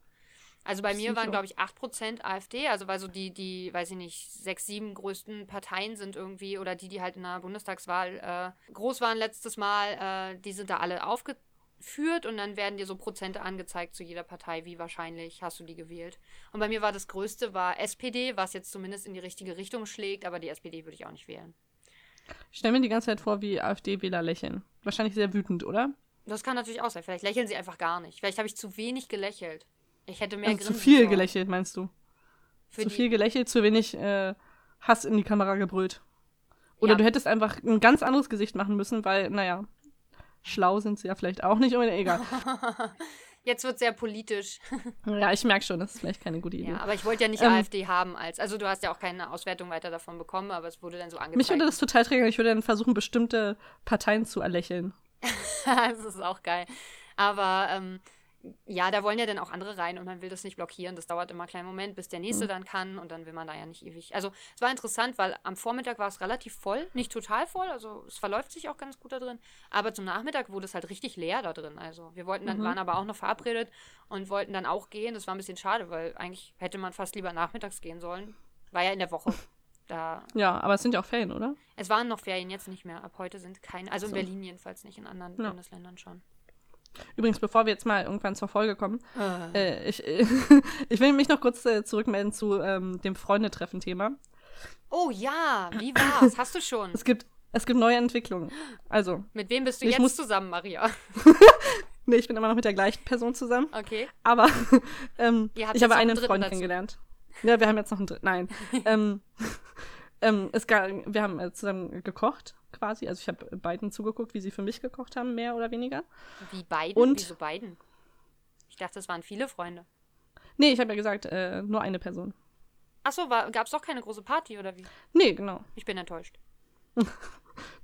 [SPEAKER 2] Also bei mir
[SPEAKER 1] Psycho.
[SPEAKER 2] waren, glaube ich, 8% AfD, also weil so die, die, weiß ich nicht, sechs, sieben größten Parteien sind irgendwie, oder die, die halt in der Bundestagswahl äh, groß waren letztes Mal, äh, die sind da alle aufgeführt und dann werden dir so Prozente angezeigt zu jeder Partei, wie wahrscheinlich hast du die gewählt. Und bei mir war das Größte, war SPD, was jetzt zumindest in die richtige Richtung schlägt, aber die SPD würde ich auch nicht wählen.
[SPEAKER 1] Ich stelle mir die ganze Zeit vor, wie AfD-Wähler lächeln. Wahrscheinlich sehr wütend, oder?
[SPEAKER 2] Das kann natürlich auch sein. Vielleicht lächeln sie einfach gar nicht. Vielleicht habe ich zu wenig gelächelt. Ich hätte mehr
[SPEAKER 1] Also zu viel
[SPEAKER 2] sollen.
[SPEAKER 1] gelächelt, meinst du?
[SPEAKER 2] Für
[SPEAKER 1] zu viel gelächelt, zu wenig äh, Hass in die Kamera gebrüllt. Oder
[SPEAKER 2] Ja.
[SPEAKER 1] du hättest einfach ein ganz anderes Gesicht machen müssen, weil, naja, schlau sind sie ja vielleicht auch nicht, aber egal.
[SPEAKER 2] Jetzt wird sehr politisch.
[SPEAKER 1] ja, ich merke schon, das ist vielleicht keine gute Idee.
[SPEAKER 2] Ja, aber ich wollte ja nicht
[SPEAKER 1] Ähm,
[SPEAKER 2] AfD haben als. Also du hast ja auch keine Auswertung weiter davon bekommen, aber es wurde dann so angezeigt.
[SPEAKER 1] Mich würde das total triggern. Ich würde dann versuchen, bestimmte Parteien zu erlächeln.
[SPEAKER 2] das ist auch geil. Aber ähm, ja, da wollen ja dann auch andere rein und man will das nicht blockieren. Das dauert immer einen kleinen Moment, bis der nächste
[SPEAKER 1] Mhm.
[SPEAKER 2] dann kann und dann will man da ja nicht ewig. Also es war interessant, weil am Vormittag war es relativ voll, nicht total voll, also es verläuft sich auch ganz gut da drin. Aber zum Nachmittag wurde es halt richtig leer da drin. Also wir wollten dann,
[SPEAKER 1] Mhm.
[SPEAKER 2] waren aber auch noch verabredet und wollten dann auch gehen. Das war ein bisschen schade, weil eigentlich hätte man fast lieber nachmittags gehen sollen. War ja in der Woche. Da,
[SPEAKER 1] Ja, aber es sind ja auch Ferien, oder?
[SPEAKER 2] es waren noch Ferien, jetzt nicht mehr. Ab heute sind keine, also in
[SPEAKER 1] So.
[SPEAKER 2] Berlin jedenfalls nicht, in anderen
[SPEAKER 1] Ja.
[SPEAKER 2] Bundesländern schon.
[SPEAKER 1] Übrigens, bevor wir jetzt mal irgendwann zur Folge kommen,
[SPEAKER 2] Äh.
[SPEAKER 1] äh, ich, ich will mich noch kurz äh, zurückmelden zu ähm, dem Freundetreffen-Thema.
[SPEAKER 2] Oh ja, wie war's? Hast du schon?
[SPEAKER 1] Es gibt, es gibt neue Entwicklungen. Also,
[SPEAKER 2] Mit wem bist du
[SPEAKER 1] Ich
[SPEAKER 2] jetzt
[SPEAKER 1] muss-
[SPEAKER 2] zusammen, Maria?
[SPEAKER 1] nee, ich bin immer noch mit der gleichen Person zusammen.
[SPEAKER 2] Okay.
[SPEAKER 1] Aber ähm, ich habe
[SPEAKER 2] einen
[SPEAKER 1] einen Freund
[SPEAKER 2] dazu.
[SPEAKER 1] kennengelernt. Ja, wir haben jetzt noch einen dritten. Nein. ähm, ähm, es gab, wir haben äh, zusammen gekocht, quasi. Also ich habe beiden zugeguckt, wie sie für mich gekocht haben, mehr oder weniger.
[SPEAKER 2] Wie beiden?
[SPEAKER 1] Und-
[SPEAKER 2] Wieso beiden? Ich dachte, es waren viele Freunde.
[SPEAKER 1] Nee, ich habe ja gesagt, äh, nur eine Person.
[SPEAKER 2] Achso, gab es doch keine große Party oder wie?
[SPEAKER 1] Nee, genau.
[SPEAKER 2] Ich bin enttäuscht.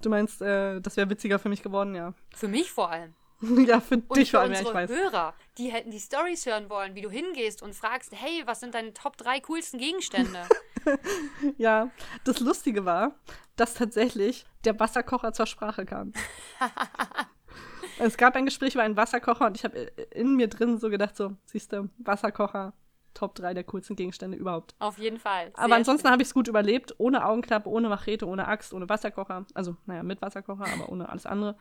[SPEAKER 1] Du meinst, äh, das wäre witziger für mich geworden, ja.
[SPEAKER 2] Für mich vor allem.
[SPEAKER 1] ja, für
[SPEAKER 2] Und
[SPEAKER 1] dich
[SPEAKER 2] für
[SPEAKER 1] vor allem, ja, ich weiß.
[SPEAKER 2] Hörer, die hätten die Stories hören wollen, wie du hingehst und fragst, hey, was sind deine Top 3 coolsten Gegenstände?
[SPEAKER 1] Ja, das Lustige war, dass tatsächlich der Wasserkocher zur Sprache kam. es gab ein Gespräch über einen Wasserkocher und ich habe in mir drin so gedacht, so, siehst du, Wasserkocher, Top 3 der coolsten Gegenstände überhaupt.
[SPEAKER 2] Auf jeden Fall.
[SPEAKER 1] Aber
[SPEAKER 2] Sehr
[SPEAKER 1] ansonsten
[SPEAKER 2] schön.
[SPEAKER 1] habe ich es gut überlebt, ohne Augenklappe, ohne Machete, ohne Axt, ohne Wasserkocher. Also, naja, mit Wasserkocher, aber ohne alles andere.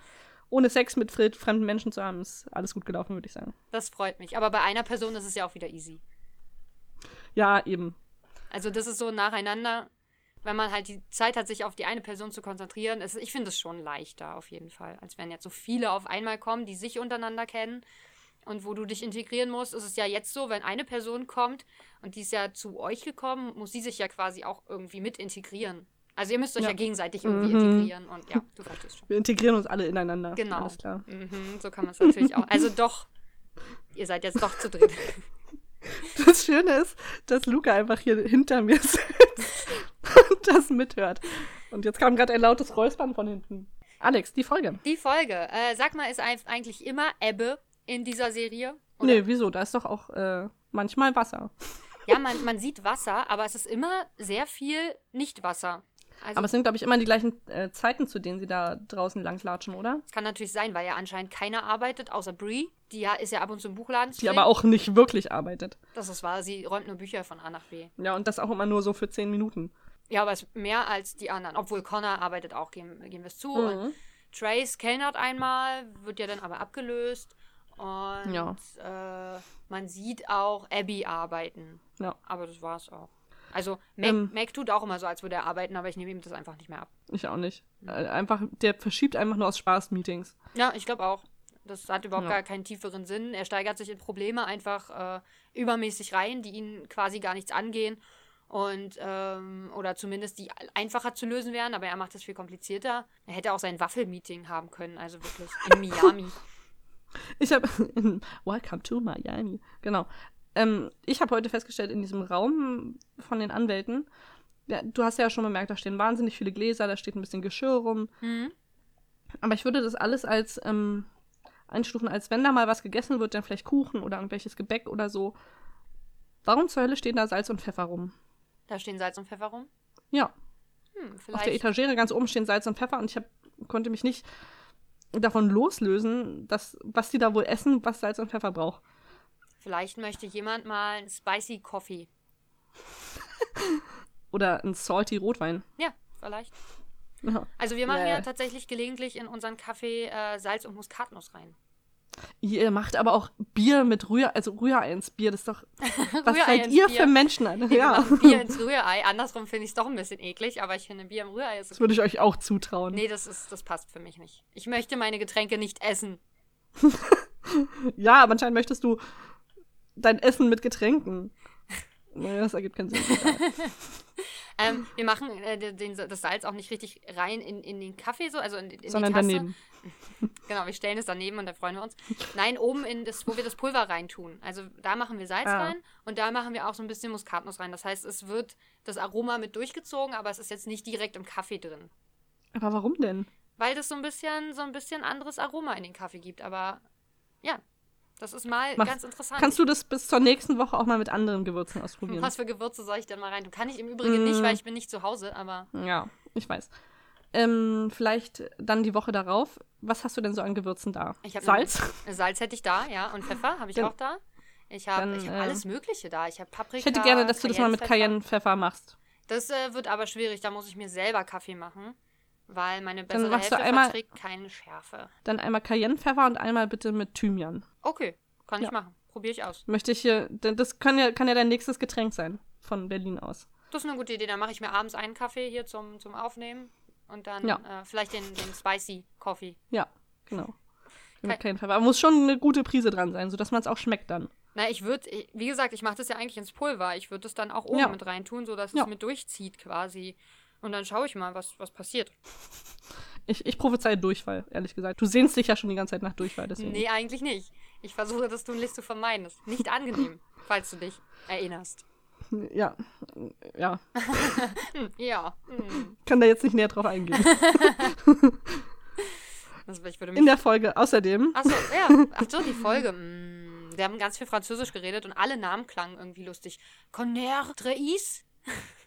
[SPEAKER 1] Ohne Sex mit fre- fremden Menschen zu haben, ist alles gut gelaufen, würde ich sagen.
[SPEAKER 2] Das freut mich. Aber bei einer Person ist es ja auch wieder easy.
[SPEAKER 1] Ja, eben.
[SPEAKER 2] Also das ist so nacheinander, wenn man halt die Zeit hat, sich auf die eine Person zu konzentrieren. Es, ich finde es schon leichter auf jeden Fall, als wenn jetzt so viele auf einmal kommen, die sich untereinander kennen und wo du dich integrieren musst. Ist es ja jetzt so, wenn eine Person kommt und die ist ja zu euch gekommen, muss sie sich ja quasi auch irgendwie mit integrieren. Also ihr müsst euch ja,
[SPEAKER 1] Ja.
[SPEAKER 2] gegenseitig irgendwie
[SPEAKER 1] Mhm.
[SPEAKER 2] integrieren und ja, du verstehst schon.
[SPEAKER 1] Wir integrieren uns alle ineinander.
[SPEAKER 2] Genau.
[SPEAKER 1] Alles klar.
[SPEAKER 2] Mhm, so kann man es natürlich auch. Also doch, ihr seid jetzt doch zu dritt.
[SPEAKER 1] Das Schöne ist, dass Luca einfach hier hinter mir sitzt und das mithört. Und jetzt kam gerade ein lautes Räuspern von hinten. Alex, die Folge.
[SPEAKER 2] Die Folge, äh, sag mal, ist eigentlich immer Ebbe in dieser Serie? Oder?
[SPEAKER 1] Nee, wieso? Da ist doch auch äh, manchmal Wasser.
[SPEAKER 2] Ja, man, man sieht Wasser, aber es ist immer sehr viel Nicht-Wasser. Also
[SPEAKER 1] Aber es sind, glaube ich, immer die gleichen äh, Zeiten, zu denen sie da draußen langlatschen, oder?
[SPEAKER 2] es kann natürlich sein, weil ja anscheinend keiner arbeitet, außer Brie. Die ja, ist ja ab und zu im Buchladen
[SPEAKER 1] Die aber auch nicht wirklich arbeitet.
[SPEAKER 2] Das ist wahr, sie räumt nur Bücher von A nach B.
[SPEAKER 1] Ja, und das auch immer nur so für zehn Minuten.
[SPEAKER 2] Ja, aber es ist mehr als die anderen. Obwohl Connor arbeitet auch, geben, geben wir es zu. Und
[SPEAKER 1] Mhm.
[SPEAKER 2] Trace kellnert einmal, wird ja dann aber abgelöst. Und
[SPEAKER 1] Ja.
[SPEAKER 2] äh, man sieht auch Abby arbeiten.
[SPEAKER 1] Ja.
[SPEAKER 2] Aber das war's auch. Also Mac,
[SPEAKER 1] Ähm.
[SPEAKER 2] Mac tut auch immer so, als würde er arbeiten, aber ich nehme ihm das einfach nicht mehr ab.
[SPEAKER 1] Ich auch nicht. Äh, einfach, der verschiebt einfach nur aus Spaß Meetings.
[SPEAKER 2] Ja, ich glaube auch. Das hat überhaupt
[SPEAKER 1] Ja.
[SPEAKER 2] gar keinen tieferen Sinn. Er steigert sich in Probleme einfach äh, übermäßig rein, die ihn quasi gar nichts angehen. Und, ähm, oder zumindest die einfacher zu lösen wären, aber er macht es viel komplizierter. Er hätte auch sein Waffelmeeting haben können, also wirklich in Miami.
[SPEAKER 1] Ich habe Welcome to Miami. Genau. Ähm, ich habe heute festgestellt, in diesem Raum von den Anwälten, ja, du hast ja schon bemerkt, da stehen wahnsinnig viele Gläser, da steht ein bisschen Geschirr rum.
[SPEAKER 2] Mhm.
[SPEAKER 1] Aber ich würde das alles als ähm, einstufen, als wenn da mal was gegessen wird, dann vielleicht Kuchen oder irgendwelches Gebäck oder so. Warum zur Hölle stehen da Salz und Pfeffer rum?
[SPEAKER 2] Da stehen Salz und Pfeffer rum.
[SPEAKER 1] Ja,
[SPEAKER 2] Hm,
[SPEAKER 1] auf der. Etagere ganz oben stehen Salz und Pfeffer und ich hab, konnte mich nicht davon loslösen, dass, was die da wohl essen, was Salz und Pfeffer braucht.
[SPEAKER 2] Vielleicht möchte jemand mal einen Spicy Coffee.
[SPEAKER 1] Oder ein salty Rotwein.
[SPEAKER 2] Ja, vielleicht.
[SPEAKER 1] Ja.
[SPEAKER 2] Also wir machen
[SPEAKER 1] Nee.
[SPEAKER 2] ja tatsächlich gelegentlich in unseren Kaffee äh, Salz und Muskatnuss rein.
[SPEAKER 1] Ihr macht aber auch Bier mit Rühr, also Rührei ins Bier, das ist doch. Was
[SPEAKER 2] Rührei
[SPEAKER 1] seid ihr
[SPEAKER 2] Bier.
[SPEAKER 1] für Menschen? Alter?
[SPEAKER 2] Wir
[SPEAKER 1] Ja.
[SPEAKER 2] Bier ins Rührei. Andersrum finde ich es doch ein bisschen eklig, aber ich finde Bier im Rührei ist
[SPEAKER 1] Das würde ich euch auch zutrauen.
[SPEAKER 2] Nee, das ist, das passt für mich nicht. Ich möchte meine Getränke nicht essen.
[SPEAKER 1] Ja, aber anscheinend möchtest du dein Essen mit Getränken. Naja, das ergibt keinen Sinn.
[SPEAKER 2] Ähm, wir machen äh, den, das Salz auch nicht richtig rein in, in den Kaffee, so, also in, in
[SPEAKER 1] Sondern
[SPEAKER 2] die Tasse.
[SPEAKER 1] daneben.
[SPEAKER 2] Genau, wir stellen es daneben und da freuen wir uns. Nein, oben in das, wo wir das Pulver reintun. Also da machen wir Salz
[SPEAKER 1] Ah.
[SPEAKER 2] rein und da machen wir auch so ein bisschen Muskatnuss rein. Das heißt, es wird das Aroma mit durchgezogen, aber es ist jetzt nicht direkt im Kaffee drin.
[SPEAKER 1] Aber warum denn?
[SPEAKER 2] Weil das so ein bisschen, so ein bisschen anderes Aroma in den Kaffee gibt. Aber ja, Das ist mal
[SPEAKER 1] Mach-
[SPEAKER 2] ganz interessant.
[SPEAKER 1] Kannst du das bis zur nächsten Woche auch mal mit anderen Gewürzen ausprobieren?
[SPEAKER 2] Was für Gewürze soll ich denn mal rein? tun? Kann ich im Übrigen nicht,
[SPEAKER 1] Mm.
[SPEAKER 2] weil ich bin nicht zu Hause, aber
[SPEAKER 1] Ja, ich weiß. Ähm, vielleicht dann die Woche darauf. Was hast du denn so an Gewürzen da? Salz?
[SPEAKER 2] Salz hätte ich da, ja. Und Pfeffer habe ich
[SPEAKER 1] Dann-
[SPEAKER 2] auch da. Ich habe
[SPEAKER 1] dann,
[SPEAKER 2] hab
[SPEAKER 1] äh,
[SPEAKER 2] alles Mögliche da. Ich habe Paprika.
[SPEAKER 1] Ich hätte gerne, dass du das mal mit
[SPEAKER 2] Cayennepfeffer.
[SPEAKER 1] Machst.
[SPEAKER 2] Das äh, wird aber schwierig, da muss ich mir selber Kaffee machen. Weil meine bessere
[SPEAKER 1] du
[SPEAKER 2] Hälfte
[SPEAKER 1] einmal-
[SPEAKER 2] verträgt keine Schärfe.
[SPEAKER 1] Dann einmal Cayennepfeffer und einmal bitte mit Thymian.
[SPEAKER 2] Okay, kann
[SPEAKER 1] Ja.
[SPEAKER 2] ich machen. Probiere ich aus.
[SPEAKER 1] Möchte ich hier, denn das kann ja, kann ja dein nächstes Getränk sein. Von Berlin aus.
[SPEAKER 2] Das ist eine gute Idee. Dann mache ich mir abends einen Kaffee hier zum, zum Aufnehmen. Und dann
[SPEAKER 1] Ja.
[SPEAKER 2] äh, vielleicht den, den Spicy Coffee.
[SPEAKER 1] Ja, genau. Mit
[SPEAKER 2] Kein-
[SPEAKER 1] Cayennepfeffer. Aber muss schon eine gute Prise dran sein, sodass man es auch schmeckt dann.
[SPEAKER 2] Na, ich würde, wie gesagt, ich mache das ja eigentlich ins Pulver. Ich würde das dann auch oben
[SPEAKER 1] Ja.
[SPEAKER 2] mit reintun, sodass
[SPEAKER 1] Ja.
[SPEAKER 2] es mit durchzieht quasi. Und dann schaue ich mal, was, was passiert.
[SPEAKER 1] Ich, ich prophezeie Durchfall, ehrlich gesagt. Du sehnst dich ja schon die ganze Zeit nach Durchfall, deswegen.
[SPEAKER 2] Nee, eigentlich nicht. Ich versuche das tunlichst zu vermeiden. Das ist nicht angenehm, falls du dich erinnerst.
[SPEAKER 1] Ja. Ja.
[SPEAKER 2] Ja. Hm.
[SPEAKER 1] Kann da jetzt nicht näher drauf eingehen.
[SPEAKER 2] Mich
[SPEAKER 1] In der Folge außerdem.
[SPEAKER 2] Achso, ja. Ach so, die Folge. Mm, wir haben ganz viel Französisch geredet und alle Namen klangen irgendwie lustig. Conner, Treis.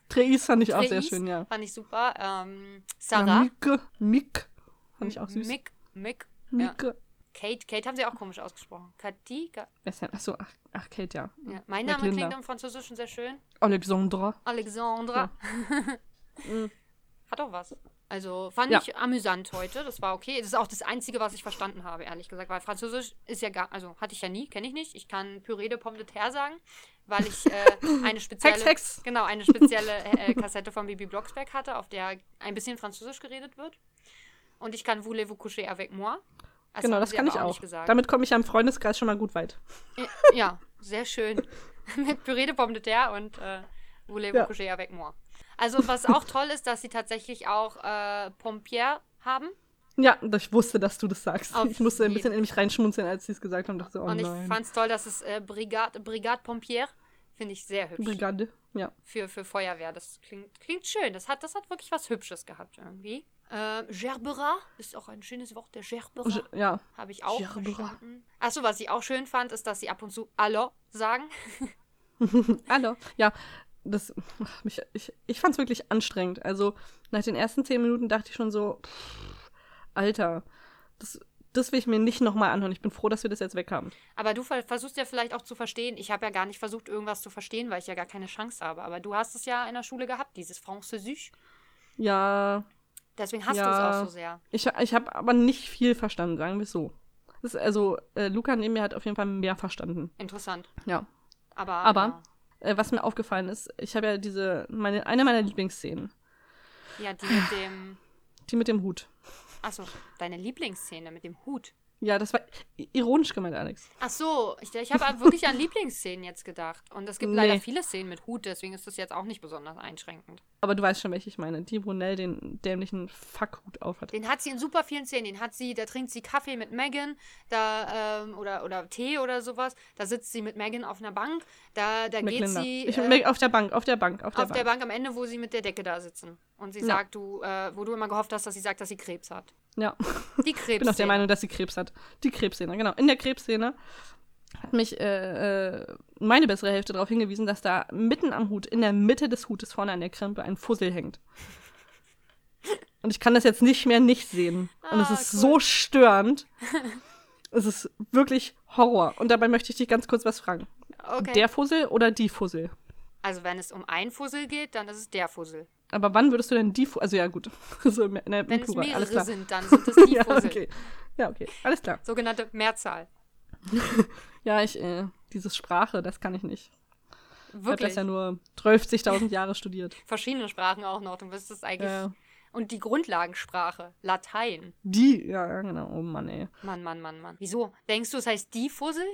[SPEAKER 1] Treis fand ich auch sehr
[SPEAKER 2] Treis
[SPEAKER 1] schön, ja.
[SPEAKER 2] Fand ich super. Ähm,
[SPEAKER 1] Ja,
[SPEAKER 2] Sarah.
[SPEAKER 1] Mike. Mick. Fand ich auch süß.
[SPEAKER 2] Mick. Mick. Ja. Kate. Kate haben sie auch komisch ausgesprochen. Kati.
[SPEAKER 1] Achso, ach, ach, Kate, ja.
[SPEAKER 2] ja. Mein Name klingt
[SPEAKER 1] Linda.
[SPEAKER 2] im Französischen sehr schön.
[SPEAKER 1] Alexandra.
[SPEAKER 2] Alexandra.
[SPEAKER 1] Mhm.
[SPEAKER 2] Hat auch was. Also fand
[SPEAKER 1] Ja.
[SPEAKER 2] ich amüsant heute. Das war okay. Das ist auch das Einzige, was ich verstanden habe, ehrlich gesagt. Weil Französisch ist ja gar, also hatte ich ja nie, kenne ich nicht. Ich kann Püree de Pomme de terre sagen, weil ich äh, eine spezielle,
[SPEAKER 1] Hex, Hex.
[SPEAKER 2] genau, eine spezielle äh, Kassette von Bibi Blocksberg hatte, auf der ein bisschen Französisch geredet wird. Und ich kann Voulez-vous coucher avec moi? Das
[SPEAKER 1] Genau, das kann ich auch. Damit komme ich ja im Freundeskreis schon mal gut weit.
[SPEAKER 2] Ja, sehr schön. Mit Püree de Pomme de terre und äh, Voulez-vous
[SPEAKER 1] Ja.
[SPEAKER 2] coucher avec moi. Also, was auch toll ist, dass sie tatsächlich auch äh, Pompier haben.
[SPEAKER 1] Ja, ich wusste, dass du das sagst.
[SPEAKER 2] Auf
[SPEAKER 1] ich musste ein bisschen in mich reinschmunzeln, als sie es gesagt haben. dachte oh
[SPEAKER 2] und ich fand es toll, dass es äh, Brigade, Brigade Pompier finde ich sehr hübsch.
[SPEAKER 1] Brigade, ja.
[SPEAKER 2] Für, für Feuerwehr. Das klingt, klingt schön. Das hat, das hat wirklich was Hübsches gehabt irgendwie. Äh, Gerbera ist auch ein schönes Wort, der Gerbera.
[SPEAKER 1] Ge- Ja,
[SPEAKER 2] Habe ich auch
[SPEAKER 1] Gerbera.
[SPEAKER 2] verstanden. Achso, was ich auch schön fand, ist, dass sie ab und zu Allo sagen.
[SPEAKER 1] hallo. Ja, das, mich, ich, ich fand es wirklich anstrengend. Also, nach den ersten zehn Minuten dachte ich schon so, pff, Alter, das, das will ich mir nicht nochmal anhören. Ich bin froh, dass wir das jetzt weg haben.
[SPEAKER 2] Aber du ver versuchst ja vielleicht auch zu verstehen. Ich habe ja gar nicht versucht, irgendwas zu verstehen, weil ich ja gar keine Chance habe. Aber du hast es ja in der Schule gehabt, dieses Französisch.
[SPEAKER 1] Ja,
[SPEAKER 2] Deswegen hast
[SPEAKER 1] Ja.
[SPEAKER 2] du es auch so sehr.
[SPEAKER 1] ich, ich habe aber nicht viel verstanden, sagen wir es so. Also, äh, Luca neben mir hat auf jeden Fall mehr verstanden.
[SPEAKER 2] Interessant.
[SPEAKER 1] Ja.
[SPEAKER 2] Aber.
[SPEAKER 1] Aber- Äh, was mir aufgefallen ist, ich habe ja diese, meine, eine meiner Lieblingsszenen,
[SPEAKER 2] Ja, die mit dem.
[SPEAKER 1] die mit dem Hut.
[SPEAKER 2] Achso, deine Lieblingsszene mit dem Hut.
[SPEAKER 1] Ja, das war ironisch gemeint, Alex.
[SPEAKER 2] Ach so, ich, ich habe wirklich an Lieblingsszenen jetzt gedacht. Und es gibt leider
[SPEAKER 1] Nee.
[SPEAKER 2] viele Szenen mit Hut, deswegen ist das jetzt auch nicht besonders einschränkend.
[SPEAKER 1] Aber du weißt schon, welche ich meine. Die, wo Nell den dämlichen Fuckhut aufhat.
[SPEAKER 2] Den hat sie in super vielen Szenen. Den hat sie, da trinkt sie Kaffee mit Megan, da, ähm, oder, oder Tee oder sowas. Da sitzt sie mit Megan auf einer Bank. Da, da geht
[SPEAKER 1] McLinda.
[SPEAKER 2] sie.
[SPEAKER 1] Ich,
[SPEAKER 2] äh,
[SPEAKER 1] auf der Bank, auf der Bank, auf der
[SPEAKER 2] auf
[SPEAKER 1] Bank.
[SPEAKER 2] der Bank am Ende, wo sie mit der Decke da sitzen. Und sie
[SPEAKER 1] Ja.
[SPEAKER 2] sagt, du, äh, wo du immer gehofft hast, dass sie sagt, dass sie Krebs hat.
[SPEAKER 1] Ja,
[SPEAKER 2] Die Krebs.
[SPEAKER 1] ich bin auch der Meinung, dass sie Krebs hat. Die Krebsszene, genau. In der Krebsszene hat mich äh, äh, meine bessere Hälfte darauf hingewiesen, dass da mitten am Hut, in der Mitte des Hutes, vorne an der Krempe, ein Fussel hängt. Und ich kann das jetzt nicht mehr nicht sehen. Und es
[SPEAKER 2] Ah,
[SPEAKER 1] ist
[SPEAKER 2] cool.
[SPEAKER 1] so störend. es ist wirklich Horror. Und dabei möchte ich dich ganz kurz was fragen.
[SPEAKER 2] Okay.
[SPEAKER 1] Der Fussel oder die Fussel?
[SPEAKER 2] also, wenn es um ein Fussel geht, dann ist es der Fussel.
[SPEAKER 1] Aber wann würdest du denn die Fussel, also ja gut, so im, in der, im
[SPEAKER 2] Wenn es
[SPEAKER 1] Plural, alles
[SPEAKER 2] mehrere
[SPEAKER 1] klar.
[SPEAKER 2] sind, dann sind es die
[SPEAKER 1] ja, okay. ja, okay, alles klar.
[SPEAKER 2] Sogenannte Mehrzahl.
[SPEAKER 1] Ja, ich, äh, dieses Sprache, das kann ich nicht. Ich habe
[SPEAKER 2] Wirklich.
[SPEAKER 1] das ja nur 12.000 Jahre studiert.
[SPEAKER 2] Verschiedene Sprachen auch noch. Du wirst es eigentlich.
[SPEAKER 1] Ja.
[SPEAKER 2] Und die Grundlagensprache, Latein.
[SPEAKER 1] Die, ja, ja, genau, oh Mann, ey.
[SPEAKER 2] Mann, Mann, Mann, Mann. Wieso? Denkst du, es heißt die Fussel?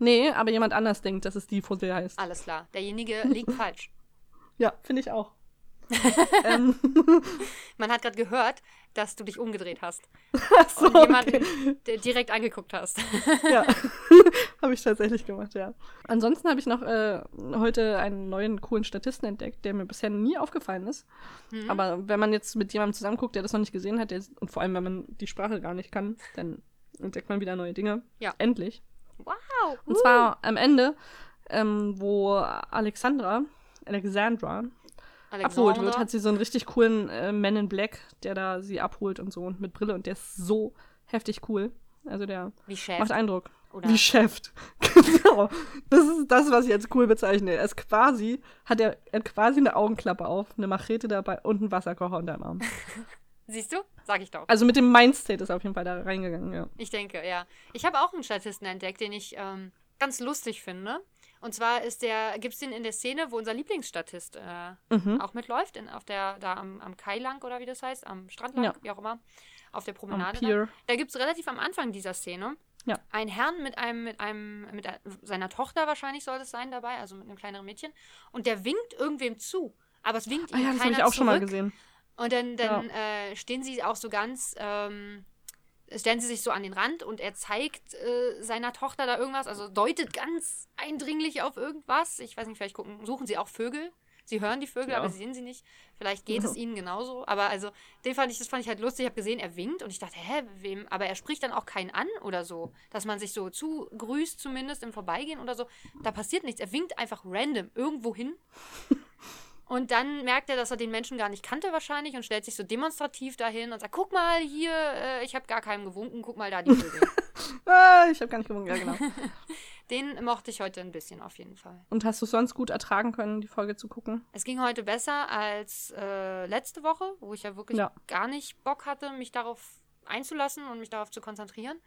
[SPEAKER 1] Nee, aber jemand anders denkt, dass es die Fussel heißt.
[SPEAKER 2] Alles klar. Derjenige liegt falsch.
[SPEAKER 1] Ja, finde ich auch. ähm,
[SPEAKER 2] Man hat gerade gehört, dass du dich umgedreht hast.
[SPEAKER 1] so,
[SPEAKER 2] Und jemanden
[SPEAKER 1] okay.
[SPEAKER 2] direkt angeguckt hast.
[SPEAKER 1] Ja, habe ich tatsächlich gemacht, ja. Ansonsten habe ich noch äh, heute einen neuen coolen Statisten entdeckt, der mir bisher nie aufgefallen ist.
[SPEAKER 2] Mhm.
[SPEAKER 1] Aber wenn man jetzt mit jemandem zusammenguckt, der das noch nicht gesehen hat, der, und vor allem, wenn man die Sprache gar nicht kann, dann entdeckt man wieder neue Dinge.
[SPEAKER 2] Ja.
[SPEAKER 1] Endlich.
[SPEAKER 2] Wow.
[SPEAKER 1] Und zwar am Ende, ähm, wo Alexandra, Alexandra, abgeholt wird, hat sie so einen richtig coolen äh, Man in Black, der da sie abholt und so und mit Brille und der ist so heftig cool. Also der macht Eindruck.
[SPEAKER 2] Oder
[SPEAKER 1] Wie Chef. genau. Das ist das, was ich als cool bezeichne. Er ist quasi, hat er, er hat quasi eine Augenklappe auf, eine Machete dabei und einen Wasserkocher unter dem Arm.
[SPEAKER 2] Siehst du? Sag ich doch.
[SPEAKER 1] Also mit dem Mindstate ist er auf jeden Fall da reingegangen, ja.
[SPEAKER 2] Ich denke, ja. Ich habe auch einen Statisten entdeckt, den ich ähm, ganz lustig finde. Und zwar ist der, gibt es den in der Szene, wo unser Lieblingsstatist äh,
[SPEAKER 1] Mhm.
[SPEAKER 2] auch mitläuft, in, auf der, da am, am Kai lang oder wie das heißt, am Strand lang,
[SPEAKER 1] Ja.
[SPEAKER 2] wie auch immer, auf der Promenade. Da, da gibt es relativ am Anfang dieser Szene
[SPEAKER 1] Ja.
[SPEAKER 2] einen Herrn mit einem, mit einem, mit ein- seiner Tochter wahrscheinlich soll es sein dabei, also mit einem kleineren Mädchen. Und der winkt irgendwem zu. Aber es winkt
[SPEAKER 1] Ah
[SPEAKER 2] ihm
[SPEAKER 1] ja, das
[SPEAKER 2] keiner
[SPEAKER 1] habe ich auch schon mal
[SPEAKER 2] zurück.
[SPEAKER 1] gesehen.
[SPEAKER 2] Und dann, dann äh, stehen sie auch so ganz, ähm, stellen sie sich so an den Rand und er zeigt äh, seiner Tochter da irgendwas, also deutet ganz eindringlich auf irgendwas. Ich weiß nicht, vielleicht gucken, suchen sie auch Vögel. Sie hören die Vögel,
[SPEAKER 1] Ja.
[SPEAKER 2] aber sie sehen sie nicht. Vielleicht geht
[SPEAKER 1] Ja.
[SPEAKER 2] es ihnen genauso. Aber also, den fand ich, das fand ich halt lustig. Ich habe gesehen, er winkt und ich dachte, hä, wem? Aber er spricht dann auch keinen an oder so. Dass man sich so zugrüßt, zumindest im Vorbeigehen oder so. Da passiert nichts. Er winkt einfach random irgendwo hin. Und dann merkt er, dass er den Menschen gar nicht kannte wahrscheinlich und stellt sich so demonstrativ dahin und sagt, guck mal hier, äh, ich habe gar keinem gewunken, guck mal da die Vögel.
[SPEAKER 1] Ah, ich habe gar nicht gewunken, ja genau.
[SPEAKER 2] Den mochte ich heute ein bisschen auf jeden Fall.
[SPEAKER 1] Und hast du sonst gut ertragen können, die Folge zu gucken?
[SPEAKER 2] Es ging heute besser als äh, letzte Woche, wo ich ja wirklich
[SPEAKER 1] Ja.
[SPEAKER 2] gar nicht Bock hatte, mich darauf einzulassen und mich darauf zu konzentrieren.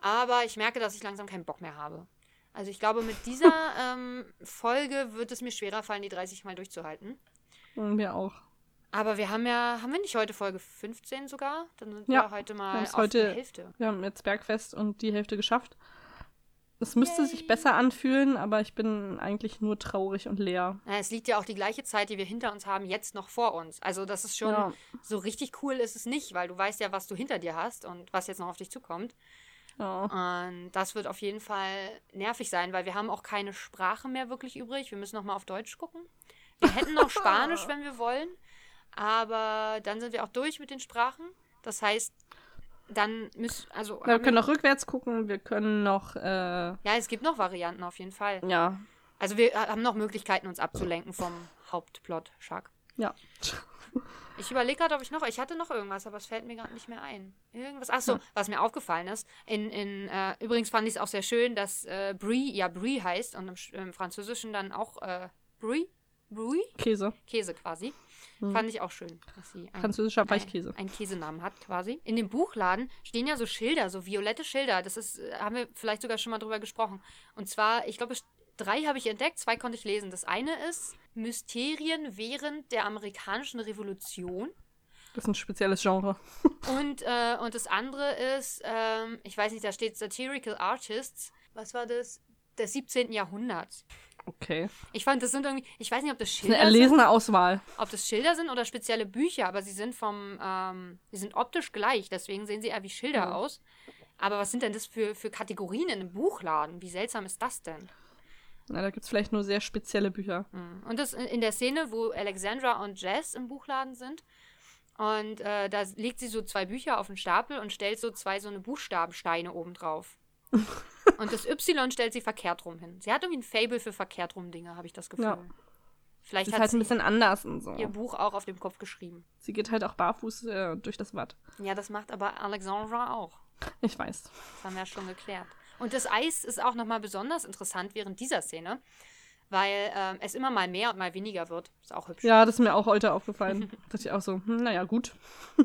[SPEAKER 2] Aber ich merke, dass ich langsam keinen Bock mehr habe. Also ich glaube, mit dieser ähm, Folge wird es mir schwerer fallen, die 30 Mal durchzuhalten.
[SPEAKER 1] Und mir auch.
[SPEAKER 2] Aber wir haben ja, haben wir nicht heute Folge 15 sogar? Dann sind
[SPEAKER 1] Ja,
[SPEAKER 2] wir heute
[SPEAKER 1] wir
[SPEAKER 2] mal
[SPEAKER 1] haben's
[SPEAKER 2] auf
[SPEAKER 1] heute-
[SPEAKER 2] der Hälfte.
[SPEAKER 1] Wir haben jetzt Bergfest und die Hälfte geschafft. Es müsste
[SPEAKER 2] Yay.
[SPEAKER 1] sich besser anfühlen, aber ich bin eigentlich nur traurig und leer.
[SPEAKER 2] Es liegt ja auch die gleiche Zeit, die wir hinter uns haben, jetzt noch vor uns. Also das ist schon
[SPEAKER 1] Ja.
[SPEAKER 2] so richtig cool ist es nicht, weil du weißt ja, was du hinter dir hast und was jetzt noch auf dich zukommt.
[SPEAKER 1] Ja.
[SPEAKER 2] Und das wird auf jeden Fall nervig sein, weil wir haben auch keine Sprache mehr wirklich übrig. Wir müssen noch mal auf Deutsch gucken. Wir hätten noch Spanisch, wenn wir wollen, aber dann sind wir auch durch mit den Sprachen. Das heißt, dann müssen also
[SPEAKER 1] Wir
[SPEAKER 2] haben
[SPEAKER 1] können noch rückwärts gucken, wir können noch, äh,
[SPEAKER 2] ja, es gibt noch Varianten auf jeden Fall.
[SPEAKER 1] ja,
[SPEAKER 2] Also wir haben noch Möglichkeiten, uns abzulenken vom Hauptplot, Shark.
[SPEAKER 1] Ja.
[SPEAKER 2] Ich überlege gerade, ob ich noch, ich hatte noch irgendwas, aber es fällt mir gerade nicht mehr ein. Irgendwas, ach so,
[SPEAKER 1] Hm.
[SPEAKER 2] was mir aufgefallen ist. In, in, äh, übrigens fand ich es auch sehr schön, dass äh, Brie ja Brie heißt und im, im Französischen dann auch äh, Brie, Brie,
[SPEAKER 1] Käse.
[SPEAKER 2] Käse quasi. Fand ich auch schön, dass sie ein,
[SPEAKER 1] Französischer Weichkäse.
[SPEAKER 2] ein, einen Käsenamen hat quasi. In dem Buchladen stehen ja so Schilder, so violette Schilder. Das ist, äh, haben wir vielleicht sogar schon mal drüber gesprochen. Und zwar, ich glaube, es- drei habe ich entdeckt, zwei konnte ich lesen. Das eine ist Mysterien während der amerikanischen Revolution.
[SPEAKER 1] Das ist ein spezielles Genre.
[SPEAKER 2] Und, äh, und das andere ist, ähm, ich weiß nicht, da steht Satirical Artists. Was war das? Des 17. Jahrhunderts.
[SPEAKER 1] Okay.
[SPEAKER 2] Ich fand, das sind irgendwie, ich weiß nicht, ob das
[SPEAKER 1] Das ist eine
[SPEAKER 2] Schilder sind,
[SPEAKER 1] erlesene Auswahl.
[SPEAKER 2] ob das Schilder sind oder spezielle Bücher, aber sie sind vom, ähm, sie sind optisch gleich, deswegen sehen sie eher wie Schilder
[SPEAKER 1] Mhm.
[SPEAKER 2] aus. Aber was sind denn das für, für Kategorien in einem Buchladen? Wie seltsam ist das denn?
[SPEAKER 1] Na, da gibt es vielleicht nur sehr spezielle Bücher.
[SPEAKER 2] Mhm. Und das in in der Szene, wo Alexandra und Jess im Buchladen sind. Und äh, da legt sie so zwei Bücher auf den Stapel und stellt so zwei so eine Buchstabensteine oben drauf. und das Y stellt sie verkehrt rum hin. Sie hat irgendwie ein Fable für verkehrt rum Dinge, habe ich das Gefühl.
[SPEAKER 1] Ja.
[SPEAKER 2] Vielleicht
[SPEAKER 1] Das ist
[SPEAKER 2] hat
[SPEAKER 1] halt
[SPEAKER 2] sie
[SPEAKER 1] ein bisschen anders und so.
[SPEAKER 2] ihr Buch auch auf dem Kopf geschrieben.
[SPEAKER 1] Sie geht halt auch barfuß äh, durch das Watt.
[SPEAKER 2] Ja, das macht aber Alexandra auch.
[SPEAKER 1] Ich weiß.
[SPEAKER 2] Das haben wir ja schon geklärt. Und das Eis ist auch nochmal besonders interessant während dieser Szene, weil ähm, es immer mal mehr und mal weniger wird. Ist auch hübsch.
[SPEAKER 1] Ja, das ist mir auch heute aufgefallen. da dachte ich auch so, hm, naja, gut.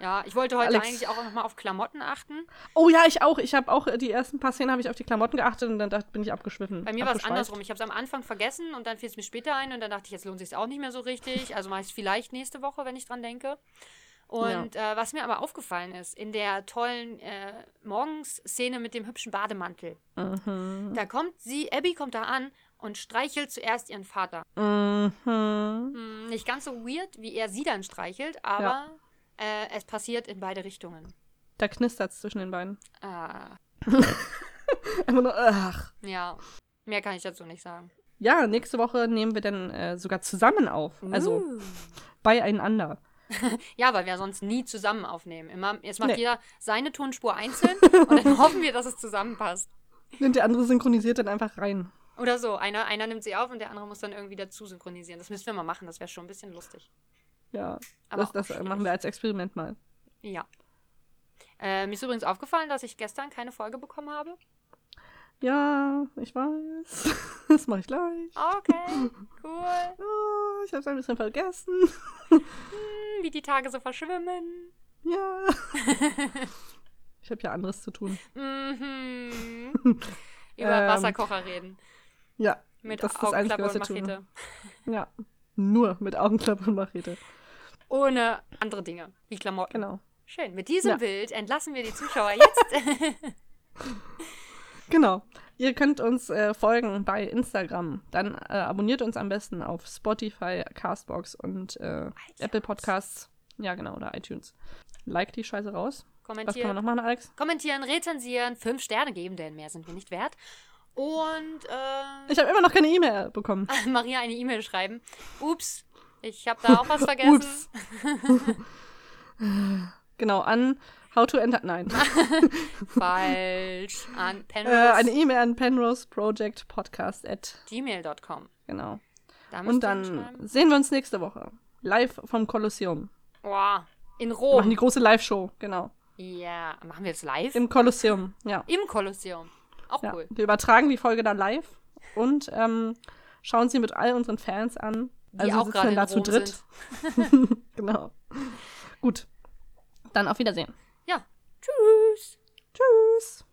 [SPEAKER 2] Ja, ich wollte heute
[SPEAKER 1] Alex.
[SPEAKER 2] eigentlich auch nochmal auf Klamotten achten.
[SPEAKER 1] Oh ja, ich auch. Ich habe auch äh, die ersten paar Szenen habe ich auf die Klamotten geachtet und dann dachte, bin ich abgeschwiffen.
[SPEAKER 2] Bei mir war es andersrum. Ich habe es am Anfang vergessen und dann fiel es mir später ein und dann dachte ich, jetzt lohnt sich auch nicht mehr so richtig. Also mache ich es vielleicht nächste Woche, wenn ich dran denke. Und äh, was mir aber aufgefallen ist, in der tollen äh, Morgensszene mit dem hübschen Bademantel,
[SPEAKER 1] Mhm.
[SPEAKER 2] da kommt sie, Abby kommt da an und streichelt zuerst ihren Vater.
[SPEAKER 1] Mhm.
[SPEAKER 2] Hm, nicht ganz so weird, wie er sie dann streichelt, aber
[SPEAKER 1] Ja.
[SPEAKER 2] äh, es passiert in beide Richtungen.
[SPEAKER 1] Da knistert es zwischen den beiden.
[SPEAKER 2] Ah,
[SPEAKER 1] Einfach nur, ach.
[SPEAKER 2] ja, mehr kann ich dazu nicht sagen.
[SPEAKER 1] Ja, nächste Woche nehmen wir dann äh, sogar zusammen auf. Also
[SPEAKER 2] Uh.
[SPEAKER 1] beieinander.
[SPEAKER 2] Ja, weil wir sonst nie zusammen aufnehmen. Immer, jetzt macht
[SPEAKER 1] Nee.
[SPEAKER 2] jeder seine Tonspur einzeln und dann hoffen wir, dass es zusammenpasst.
[SPEAKER 1] Und der andere synchronisiert dann einfach rein.
[SPEAKER 2] Oder so. Einer, einer nimmt sie auf und der andere muss dann irgendwie dazu synchronisieren. Das müssen wir mal machen. Das wäre schon ein bisschen lustig.
[SPEAKER 1] Ja,
[SPEAKER 2] Aber
[SPEAKER 1] das, das machen wir als Experiment mal.
[SPEAKER 2] Ja. Äh, mir ist übrigens aufgefallen, dass ich gestern keine Folge bekommen habe.
[SPEAKER 1] Ja, ich weiß. Das mache ich gleich.
[SPEAKER 2] Okay, cool.
[SPEAKER 1] Oh, ich habe es ein bisschen vergessen.
[SPEAKER 2] Hm, wie die Tage so verschwimmen.
[SPEAKER 1] Ja. Ich habe ja anderes zu tun.
[SPEAKER 2] Mhm. Über
[SPEAKER 1] Ähm,
[SPEAKER 2] Wasserkocher reden.
[SPEAKER 1] Ja,
[SPEAKER 2] Mit
[SPEAKER 1] das ist das Einzige,
[SPEAKER 2] Augenklappe
[SPEAKER 1] was tun.
[SPEAKER 2] Machete.
[SPEAKER 1] Ja. Nur mit Augenklappe und Machete.
[SPEAKER 2] Ohne andere Dinge, wie Klamotten.
[SPEAKER 1] Genau.
[SPEAKER 2] Schön. Mit diesem
[SPEAKER 1] Ja.
[SPEAKER 2] Bild entlassen wir die Zuschauer jetzt.
[SPEAKER 1] Genau. Ihr könnt uns äh, folgen bei Instagram. Dann äh, abonniert uns am besten auf Spotify, Castbox und äh, Apple Podcasts. Ja, genau, oder iTunes. Like die Scheiße raus. Was kann man
[SPEAKER 2] Kommentieren,
[SPEAKER 1] noch machen, Alex?
[SPEAKER 2] kommentieren, rezensieren, fünf Sterne geben, denn mehr sind wir nicht wert. Und äh,
[SPEAKER 1] Ich habe immer noch keine E-Mail bekommen.
[SPEAKER 2] Maria eine E-Mail schreiben. Ups, ich habe da auch was vergessen.
[SPEAKER 1] Ups. Genau, an how to enter. Nein.
[SPEAKER 2] Falsch. An
[SPEAKER 1] äh, eine
[SPEAKER 2] penrose.gmail.com.
[SPEAKER 1] E-Mail an Penrose Project Podcast at. Genau.
[SPEAKER 2] Da
[SPEAKER 1] Und dann sehen wir uns nächste Woche. Live vom Kolosseum.
[SPEAKER 2] Boah, in
[SPEAKER 1] Wir machen die
[SPEAKER 2] Rom.
[SPEAKER 1] große Live-Show, genau.
[SPEAKER 2] Ja, machen wir jetzt live?
[SPEAKER 1] Im Kolosseum, ja.
[SPEAKER 2] Im Kolosseum. Auch
[SPEAKER 1] ja.
[SPEAKER 2] cool.
[SPEAKER 1] Wir übertragen die Folge dann live und ähm, schauen sie mit all unseren Fans an.
[SPEAKER 2] Die
[SPEAKER 1] also
[SPEAKER 2] auch gerade
[SPEAKER 1] wir
[SPEAKER 2] in
[SPEAKER 1] da
[SPEAKER 2] Rom
[SPEAKER 1] zu dritt. Genau. Gut. Dann auf Wiedersehen.
[SPEAKER 2] Tschüss.
[SPEAKER 1] Tschüss.